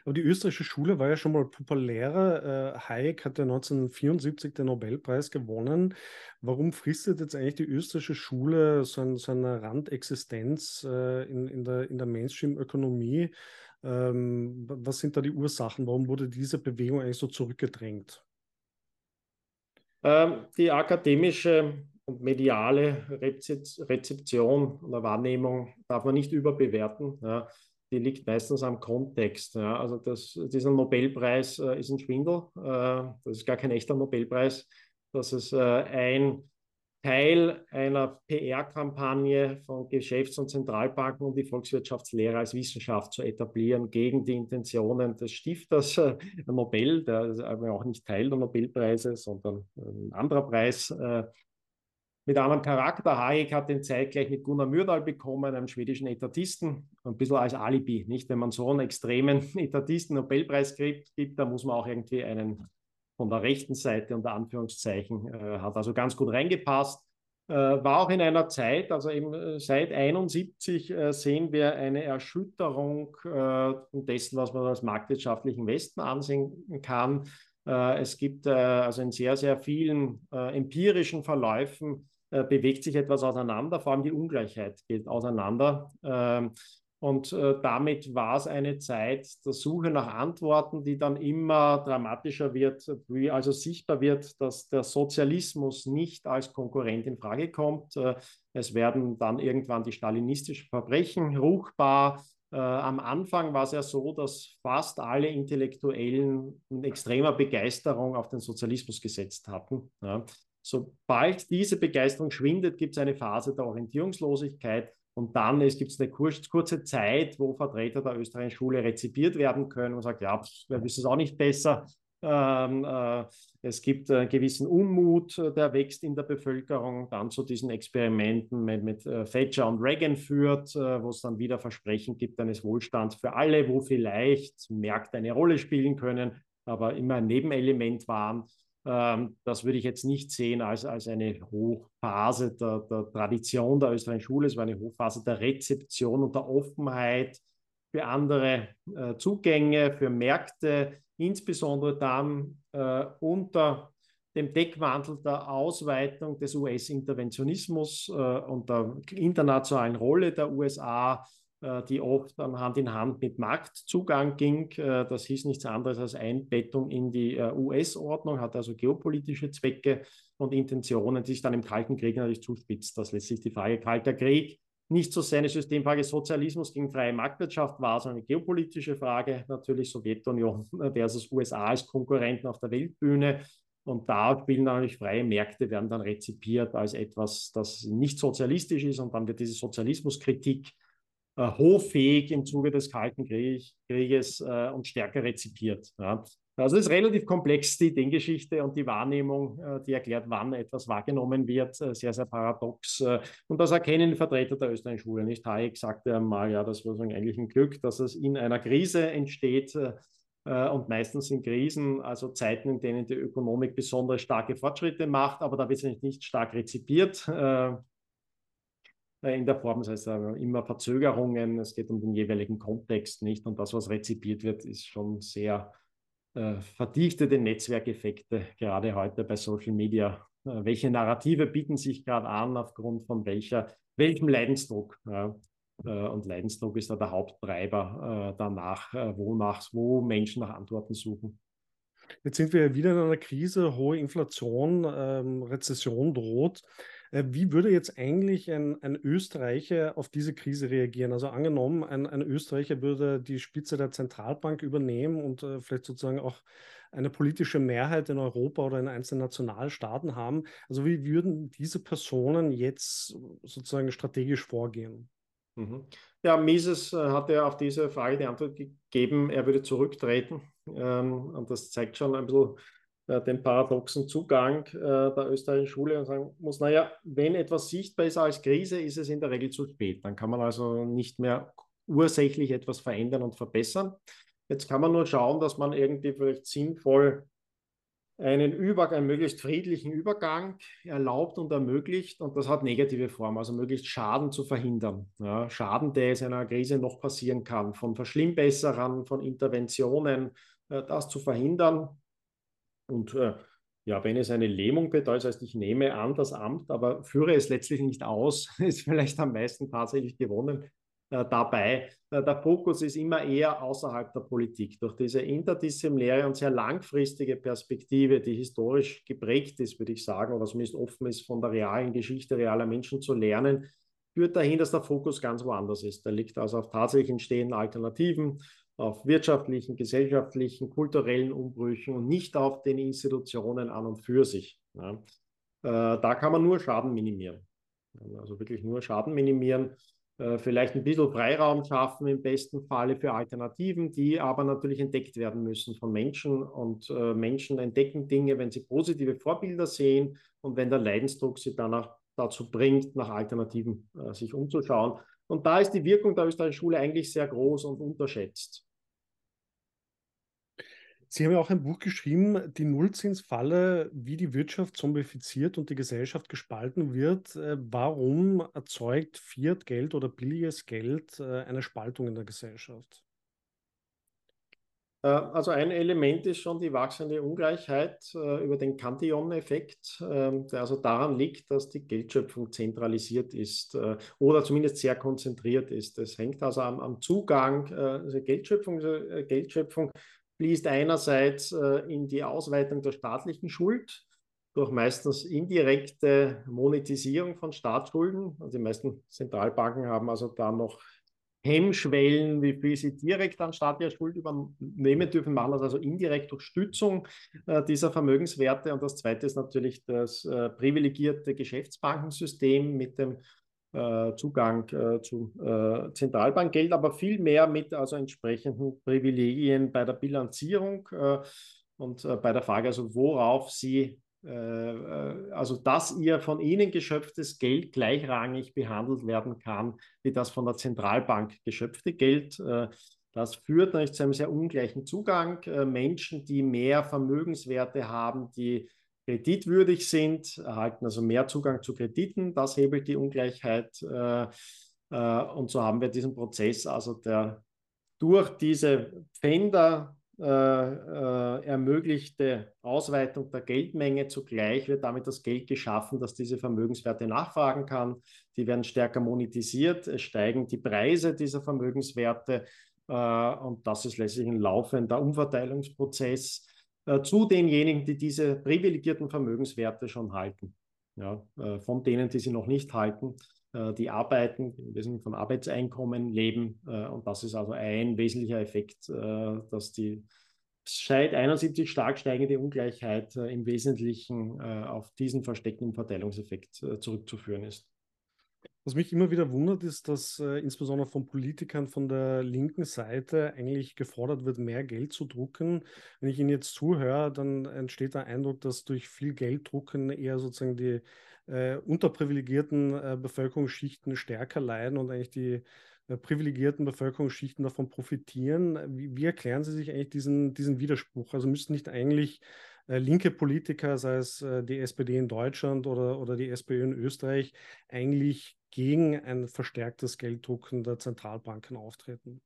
Aber die österreichische Schule war ja schon mal populärer. Äh, Hayek hat ja 1974 den Nobelpreis gewonnen. Warum fristet jetzt eigentlich die österreichische Schule so, ein, so eine Randexistenz äh, in, in der, in der Mainstream-Ökonomie? Ähm, was sind da die Ursachen? Warum wurde diese Bewegung eigentlich so zurückgedrängt? Ähm, die akademische und mediale Rezeption oder Wahrnehmung darf man nicht überbewerten. Ja die liegt meistens am Kontext. Ja. Also das, dieser Nobelpreis äh, ist ein Schwindel. Äh, das ist gar kein echter Nobelpreis. Das ist äh, ein Teil einer PR-Kampagne von Geschäfts- und Zentralbanken, um die Volkswirtschaftslehre als Wissenschaft zu etablieren, gegen die Intentionen des Stifters äh, Nobel, der ist aber auch nicht Teil der Nobelpreise, sondern ein anderer Preis. Mit einem Charakter. Hayek hat den zeitgleich mit Gunnar Myrdal bekommen, einem schwedischen Etatisten, ein bisschen als Alibi. Nicht, wenn man so einen extremen Etatisten Nobelpreis gibt, da muss man auch irgendwie einen von der rechten Seite unter Anführungszeichen, äh, hat also ganz gut reingepasst. Äh, war auch in einer Zeit, also eben äh, seit 71 äh, sehen wir eine Erschütterung äh, dessen, was man als marktwirtschaftlichen Westen ansehen kann. Äh, es gibt also in sehr, sehr vielen empirischen Verläufen bewegt sich etwas auseinander, vor allem die Ungleichheit geht auseinander. Ähm, und äh, damit war es eine Zeit der Suche nach Antworten, die dann immer dramatischer wird, wie also sichtbar wird, dass der Sozialismus nicht als Konkurrent in Frage kommt. Äh, es werden dann irgendwann die stalinistischen Verbrechen ruchbar. am Anfang war es ja so, dass fast alle Intellektuellen in extremer Begeisterung auf den Sozialismus gesetzt hatten. Sobald diese Begeisterung schwindet, gibt es eine Phase der Orientierungslosigkeit und dann gibt es eine kurze Zeit, wo Vertreter der österreichischen Schule rezipiert werden können und sagt, ja, wir wissen es auch nicht besser. Ähm, äh, es gibt einen gewissen Unmut, äh, der wächst in der Bevölkerung, dann zu diesen Experimenten mit, mit äh, Thatcher und Reagan führt, äh, wo es dann wieder Versprechen gibt eines Wohlstands für alle, wo vielleicht Märkte eine Rolle spielen können, aber immer ein Nebenelement waren. Ähm, das würde ich jetzt nicht sehen als, als eine Hochphase der, der Tradition der österreichischen Schule. Es war eine Hochphase der Rezeption und der Offenheit für andere äh, Zugänge, für Märkte, insbesondere dann äh, unter dem Deckmantel der Ausweitung des US-Interventionismus äh, und der internationalen Rolle der USA die oft Hand in Hand mit Marktzugang ging. Äh, das hieß nichts anderes als Einbettung in die äh, US-Ordnung, hat also geopolitische Zwecke und Intentionen, die sich dann im Kalten Krieg natürlich zuspitzt. Das lässt sich die Frage Kalter Krieg nicht so seine Systemfrage Sozialismus gegen freie Marktwirtschaft war, sondern eine geopolitische Frage, natürlich Sowjetunion versus USA als Konkurrenten auf der Weltbühne. Und da spielen natürlich freie Märkte, werden dann rezipiert als etwas, das nicht sozialistisch ist. Und dann wird diese Sozialismuskritik äh, hoffähig im Zuge des Kalten Krieg, Krieges äh, und stärker rezipiert. Ja. Also es ist relativ komplex, die Ideengeschichte und die Wahrnehmung, äh, die erklärt, wann etwas wahrgenommen wird, äh, sehr, sehr paradox. Äh, und das erkennen Vertreter der österreichischen Schule. Nicht Hayek sagte einmal, ja, das war eigentlich ein Glück, dass es in einer Krise entsteht. Und meistens sind Krisen, also Zeiten, in denen die Ökonomik besonders starke Fortschritte macht, aber da wird sie nicht stark rezipiert. Äh, in der Form. Das heißt immer Verzögerungen, es geht um den jeweiligen Kontext nicht. Und das, was rezipiert wird, ist schon sehr äh, verdichtete Netzwerkeffekte, gerade heute bei Social Media. Äh, welche Narrative bieten sich gerade an, aufgrund von welcher, welchem Leidensdruck? Ja? Äh, und Leidensdruck ist da der Haupttreiber äh, danach, äh, wonach, wo Menschen nach Antworten suchen. Jetzt sind wir wieder in einer Krise, hohe Inflation, ähm, Rezession droht. Äh, wie würde jetzt eigentlich ein, ein Österreicher auf diese Krise reagieren? Also angenommen, ein, ein Österreicher würde die Spitze der Zentralbank übernehmen und äh, vielleicht sozusagen auch eine politische Mehrheit in Europa oder in einzelnen Nationalstaaten haben. Also wie würden diese Personen jetzt sozusagen strategisch vorgehen? Mhm. Ja, Mises äh, hat ja auf diese Frage die Antwort gegeben, er würde zurücktreten. Ähm, und das zeigt schon ein bisschen äh, den paradoxen Zugang äh, der österreichischen Schule und sagen muss, naja, wenn etwas sichtbar ist als Krise, ist es in der Regel zu spät. Dann kann man also nicht mehr ursächlich etwas verändern und verbessern. Jetzt kann man nur schauen, dass man irgendwie vielleicht sinnvoll einen, Über einen möglichst friedlichen Übergang erlaubt und ermöglicht. Und das hat negative Formen, also möglichst Schaden zu verhindern. Ja, Schaden, der es in einer Krise noch passieren kann, von Verschlimmbesserern, von Interventionen, das zu verhindern. Und äh, ja, wenn es eine Lähmung bedeutet, das heißt, ich nehme an das Amt, aber führe es letztlich nicht aus, ist vielleicht am meisten tatsächlich gewonnen äh, dabei. Äh, der Fokus ist immer eher außerhalb der Politik. Durch diese interdisziplinäre und sehr langfristige Perspektive, die historisch geprägt ist, würde ich sagen, oder zumindest offen ist, von der realen Geschichte realer Menschen zu lernen, führt dahin, dass der Fokus ganz woanders ist. Der liegt also auf tatsächlich entstehenden Alternativen, auf wirtschaftlichen, gesellschaftlichen, kulturellen Umbrüchen und nicht auf den Institutionen an und für sich. Ja. Äh, da kann man nur Schaden minimieren. Also wirklich nur Schaden minimieren. Äh, vielleicht ein bisschen Freiraum schaffen im besten Falle für Alternativen, die aber natürlich entdeckt werden müssen von Menschen. Und äh, Menschen entdecken Dinge, wenn sie positive Vorbilder sehen und wenn der Leidensdruck sie danach dazu bringt, nach Alternativen sich umzuschauen. Und da ist die Wirkung der österreichischen Schule eigentlich sehr groß und unterschätzt. Sie haben ja auch ein Buch geschrieben, die Nullzinsfalle, wie die Wirtschaft zombifiziert und die Gesellschaft gespalten wird. Äh, warum erzeugt Fiat-Geld oder billiges Geld äh, eine Spaltung in der Gesellschaft? Äh, also ein Element ist schon die wachsende Ungleichheit über den Cantillon-Effekt, ähm, der also daran liegt, dass die Geldschöpfung zentralisiert ist oder zumindest sehr konzentriert ist. Das hängt also am, am Zugang, also Geldschöpfung, Geldschöpfung fließt einerseits äh, in die Ausweitung der staatlichen Schuld durch meistens indirekte Monetisierung von Staatsschulden. Also die meisten Zentralbanken haben also da noch Hemmschwellen, wie viel sie direkt an staatlicher Schuld übernehmen dürfen, machen das also indirekt durch Stützung äh, dieser Vermögenswerte. Und das Zweite ist natürlich das äh, privilegierte Geschäftsbankensystem mit dem äh, Zugang äh, zu äh, Zentralbankgeld, aber viel mehr mit also entsprechenden Privilegien bei der Bilanzierung und bei der Frage, also worauf Sie also dass ihr von ihnen geschöpftes Geld gleichrangig behandelt werden kann wie das von der Zentralbank geschöpfte Geld. Das führt natürlich zu einem sehr ungleichen Zugang. Menschen, die mehr Vermögenswerte haben, die kreditwürdig sind, erhalten also mehr Zugang zu Krediten. Das hebelt die Ungleichheit. Äh, äh, und so haben wir diesen Prozess, also der durch diese Pfänder äh, äh, ermöglichte Ausweitung der Geldmenge zugleich wird damit das Geld geschaffen, dass diese Vermögenswerte nachfragen kann. Die werden stärker monetisiert, es steigen die Preise dieser Vermögenswerte äh, und das ist letztlich ein laufender Umverteilungsprozess äh, zu denjenigen, die diese privilegierten Vermögenswerte schon halten. Ja, äh, von denen, die sie noch nicht halten, die arbeiten, im Wesentlichen von Arbeitseinkommen leben. und das ist also ein wesentlicher Effekt, dass die seit 71 stark steigende Ungleichheit im Wesentlichen auf diesen versteckten Verteilungseffekt zurückzuführen ist. Was mich immer wieder wundert, ist, dass äh, insbesondere von Politikern von der linken Seite eigentlich gefordert wird, mehr Geld zu drucken. Wenn ich Ihnen jetzt zuhöre, dann entsteht der Eindruck, dass durch viel Geld drucken eher sozusagen die äh, unterprivilegierten äh, Bevölkerungsschichten stärker leiden und eigentlich die äh, privilegierten Bevölkerungsschichten davon profitieren. Wie, wie, erklären Sie sich eigentlich diesen, diesen Widerspruch? Also müssten nicht eigentlich äh, linke Politiker, sei es äh, die SPD in Deutschland oder, oder die SPÖ in Österreich, eigentlich gegen ein verstärktes Gelddrucken der Zentralbanken auftreten.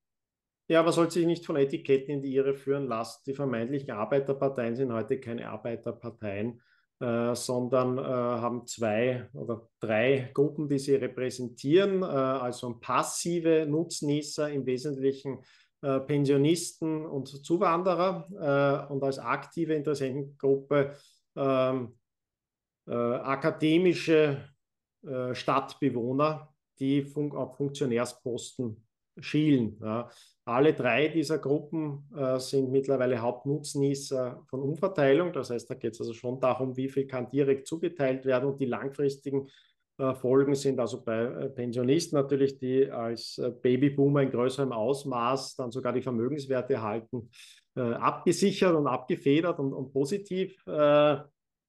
Ja, aber sollte sich nicht von Etiketten in die Irre führen lassen. Die vermeintlichen Arbeiterparteien sind heute keine Arbeiterparteien, äh, sondern äh, haben zwei oder drei Gruppen, die sie repräsentieren. Äh, also passive Nutznießer im Wesentlichen äh, Pensionisten und Zuwanderer äh, und als aktive Interessentengruppe ähm, äh, akademische Stadtbewohner, die fun auf Funktionärsposten schielen. Ja. Alle drei dieser Gruppen äh, sind mittlerweile Hauptnutznießer von Umverteilung. Das heißt, da geht es also schon darum, wie viel kann direkt zugeteilt werden und die langfristigen äh, Folgen sind also bei äh, Pensionisten natürlich, die als äh, Babyboomer in größerem Ausmaß dann sogar die Vermögenswerte erhalten, abgesichert und abgefedert und, und positiv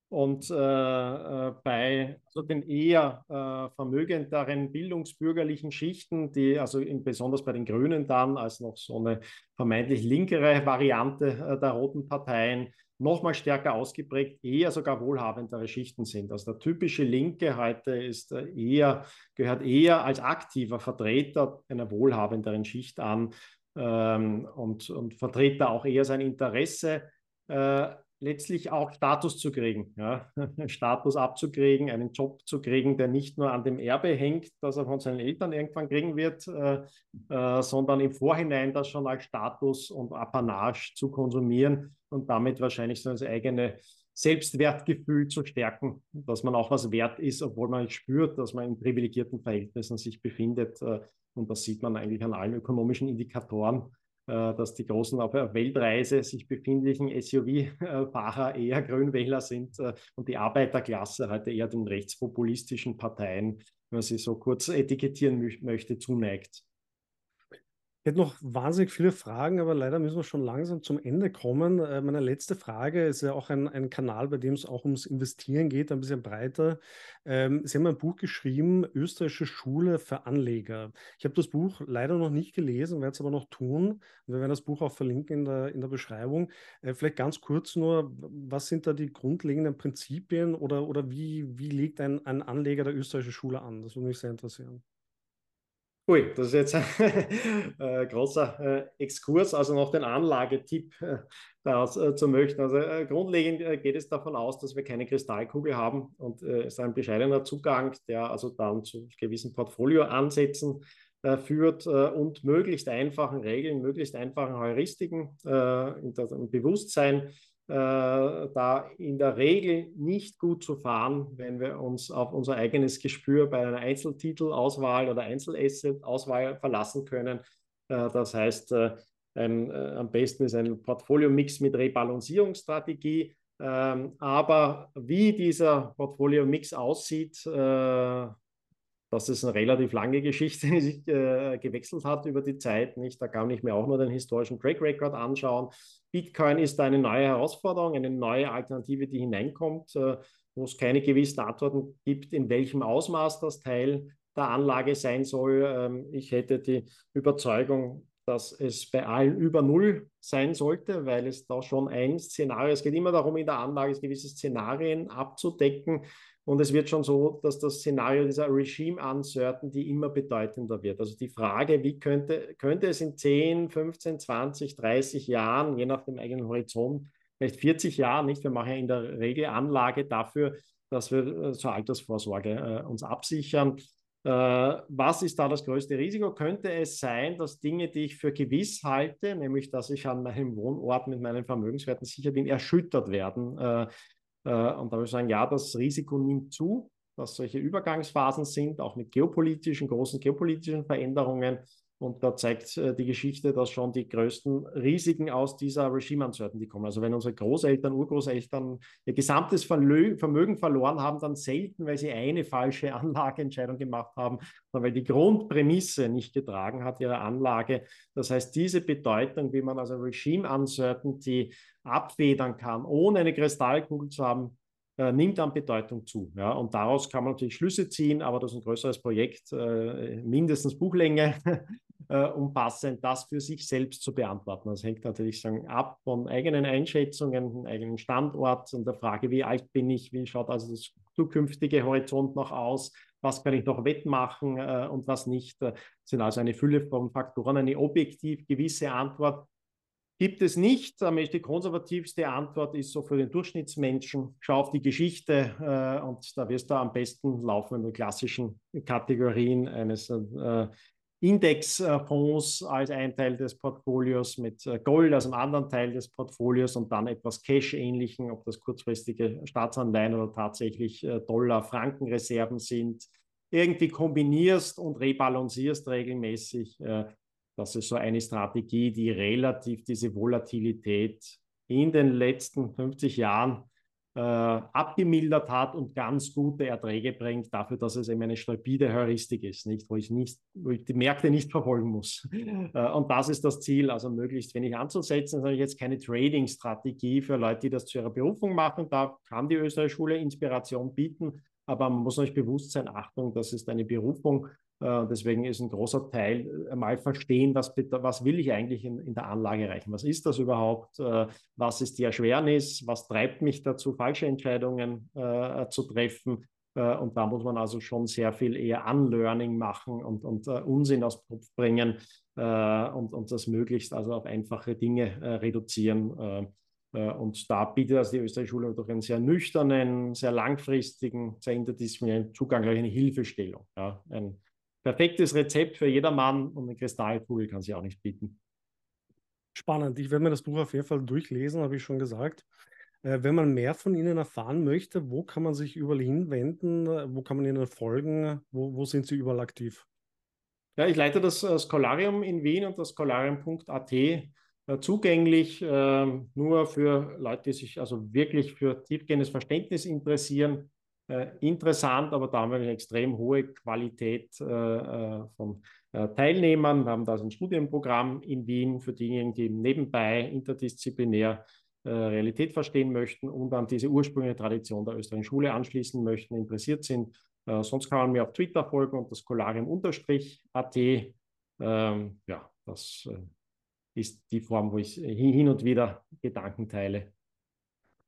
und äh, äh, bei also den eher äh, vermögenderen bildungsbürgerlichen Schichten, die also in, besonders bei den Grünen dann als noch so eine vermeintlich linkere Variante äh, der roten Parteien, nochmal stärker ausgeprägt, eher sogar wohlhabendere Schichten sind. Also der typische Linke heute ist äh, eher, gehört eher als aktiver Vertreter einer wohlhabenderen Schicht an ähm, und, und vertritt da auch eher sein Interesse, äh, letztlich auch Status zu kriegen, ja? Status abzukriegen, einen Job zu kriegen, der nicht nur an dem Erbe hängt, das er von seinen Eltern irgendwann kriegen wird, äh, äh, sondern im Vorhinein das schon als Status und Apanage zu konsumieren und damit wahrscheinlich so das eigene Selbstwertgefühl zu stärken, dass man auch was wert ist, obwohl man spürt, dass man in privilegierten Verhältnissen sich befindet. Äh, und das sieht man eigentlich an allen ökonomischen Indikatoren dass die großen auf Weltreise sich befindlichen SUV-Fahrer eher Grünwähler sind äh, und die Arbeiterklasse heute eher den rechtspopulistischen Parteien, wenn man sie so kurz etikettieren möchte, zuneigt. Hätte noch wahnsinnig viele Fragen, aber leider müssen wir schon langsam zum Ende kommen. Äh, meine letzte Frage ist ja auch ein, ein Kanal, bei dem es auch ums Investieren geht, ein bisschen breiter. Ähm, Sie haben ein Buch geschrieben, Österreichische Schule für Anleger. Ich habe das Buch leider noch nicht gelesen, werde es aber noch tun. Wir werden das Buch auch verlinken in der, in der Beschreibung. Äh, vielleicht ganz kurz nur, was sind da die grundlegenden Prinzipien oder, oder wie, wie legt ein, ein Anleger der österreichischen Schule an? Das würde mich sehr interessieren. Ui, das ist jetzt ein äh, großer äh, Exkurs, also noch den Anlagetipp äh, daraus äh, zu möchten. Also äh, grundlegend äh, geht es davon aus, dass wir keine Kristallkugel haben und es ist ein bescheidener Zugang, der also dann zu gewissen Portfolioansätzen führt und möglichst einfachen Regeln, möglichst einfachen Heuristiken im Bewusstsein äh, da in der Regel nicht gut zu fahren, wenn wir uns auf unser eigenes Gespür bei einer Einzeltitelauswahl oder Einzelasset-Auswahl verlassen können. Äh, das heißt, äh, ein, am besten ist ein Portfolio-Mix mit Rebalancierungsstrategie. Ähm, aber wie dieser Portfolio-Mix aussieht, das ist eine relativ lange Geschichte, die sich äh, gewechselt hat über die Zeit. Nicht? Da kann ich mir auch nur den historischen Track Record anschauen. Bitcoin ist eine neue Herausforderung, eine neue Alternative, die hineinkommt, äh, wo es keine gewissen Antworten gibt, in welchem Ausmaß das Teil der Anlage sein soll. Ähm, ich hätte die Überzeugung, dass es bei allen über Null sein sollte, weil es da schon ein Szenario, es geht immer darum, in der Anlage gewisse Szenarien abzudecken und es wird schon so, dass das Szenario dieser Regime Uncertainty immer bedeutender wird. Also die Frage, wie könnte, könnte es in 10, 15, 20, 30 Jahren, je nach dem eigenen Horizont, vielleicht 40 Jahren, nicht? Wir machen ja in der Regel Anlage dafür, dass wir äh, zur Altersvorsorge äh, uns absichern. Äh, was ist da das größte Risiko? Könnte es sein, dass Dinge, die ich für gewiss halte, nämlich dass ich an meinem Wohnort mit meinen Vermögenswerten sicher bin, erschüttert werden? Äh, und da würde ich sagen, ja, das Risiko nimmt zu, dass solche Übergangsphasen sind, auch mit geopolitischen, großen geopolitischen Veränderungen. Und da zeigt äh, die Geschichte, dass schon die größten Risiken aus dieser Regime-Uncertainty kommen. Also wenn unsere Großeltern, Urgroßeltern ihr gesamtes Vermögen verloren haben, dann selten, weil sie eine falsche Anlageentscheidung gemacht haben, sondern weil die Grundprämisse nicht getragen hat, ihre Anlage. Das heißt, diese Bedeutung, wie man also Regime-Uncertainty abfedern kann, ohne eine Kristallkugel zu haben, äh, nimmt an Bedeutung zu. Ja? Und daraus kann man natürlich Schlüsse ziehen, aber das ist ein größeres Projekt, äh, mindestens Buchlänge, äh, umfassend, das für sich selbst zu beantworten. Das hängt natürlich sagen, ab von eigenen Einschätzungen, eigenen Standort und der Frage, wie alt bin ich, wie schaut also das zukünftige Horizont noch aus, was kann ich noch wettmachen äh, und was nicht. Das sind also eine Fülle von Faktoren. Eine objektiv gewisse Antwort Gibt es nicht. Die konservativste Antwort ist so für den Durchschnittsmenschen, schau auf die Geschichte äh, und da wirst du am besten laufen in den klassischen Kategorien eines äh, Indexfonds als ein Teil des Portfolios mit äh, Gold als einem anderen Teil des Portfolios und dann etwas Cash-ähnlichen, ob das kurzfristige Staatsanleihen oder tatsächlich äh, Dollar-Frankenreserven sind, irgendwie kombinierst und rebalancierst regelmäßig. Äh, das ist so eine Strategie, die relativ diese Volatilität in den letzten 50 Jahren äh, abgemildert hat und ganz gute Erträge bringt, dafür, dass es eben eine stabile Heuristik ist, nicht, wo, ich nicht, wo ich die Märkte nicht verfolgen muss. Äh, und das ist das Ziel, also möglichst wenig anzusetzen. Das ich jetzt keine Trading-Strategie für Leute, die das zu ihrer Berufung machen. Da kann die Österreichische Schule Inspiration bieten, aber man muss euch bewusst sein, Achtung, das ist eine Berufung deswegen ist ein großer Teil äh, mal verstehen, was, was will ich eigentlich in, in, der Anlage erreichen? Was ist das überhaupt? Äh, was ist die Erschwernis? Was treibt mich dazu, falsche Entscheidungen äh, zu treffen? Äh, und da muss man also schon sehr viel eher Unlearning machen und, und uh, Unsinn aus dem Kopf bringen und, und das möglichst also auf einfache Dinge reduzieren. und da bietet also die Österreichische Schule durch einen sehr nüchternen, sehr langfristigen, sehr interdisziplinären Zugang eine Hilfestellung. Ja, ein perfektes Rezept für jedermann und eine Kristallkugel kann sie auch nicht bieten. Spannend. Ich werde mir das Buch auf jeden Fall durchlesen, habe ich schon gesagt. Äh, wenn man mehr von Ihnen erfahren möchte, wo kann man sich überall hinwenden? Wo kann man Ihnen folgen? Wo, wo sind Sie überall aktiv? Ja, ich leite das äh, Scholarium in Wien und das Scholarium.at äh, zugänglich äh, nur für Leute, die sich also wirklich für tiefgehendes Verständnis interessieren. Äh, interessant, aber da haben wir eine extrem hohe Qualität äh, von Teilnehmern. Wir haben da ein Studienprogramm in Wien für diejenigen, die nebenbei interdisziplinär äh, Realität verstehen möchten und an diese ursprüngliche Tradition der österreichischen Schule anschließen möchten, interessiert sind. Äh, sonst kann man mir auf Twitter folgen und das Kolarium-at. Ähm, ja, das äh, ist die Form, wo ich hin und wieder Gedanken teile.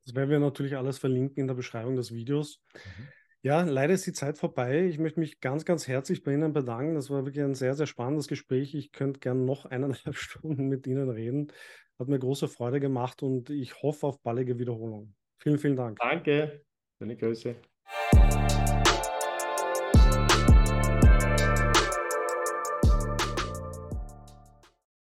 Das werden wir natürlich alles verlinken in der Beschreibung des Videos. Mhm. Ja, leider ist die Zeit vorbei. Ich möchte mich ganz, ganz herzlich bei Ihnen bedanken. Das war wirklich ein sehr, sehr spannendes Gespräch. Ich könnte gerne noch eineinhalb Stunden mit Ihnen reden. Hat mir große Freude gemacht und ich hoffe auf baldige Wiederholung. Vielen, vielen Dank. Danke. Schöne Grüße.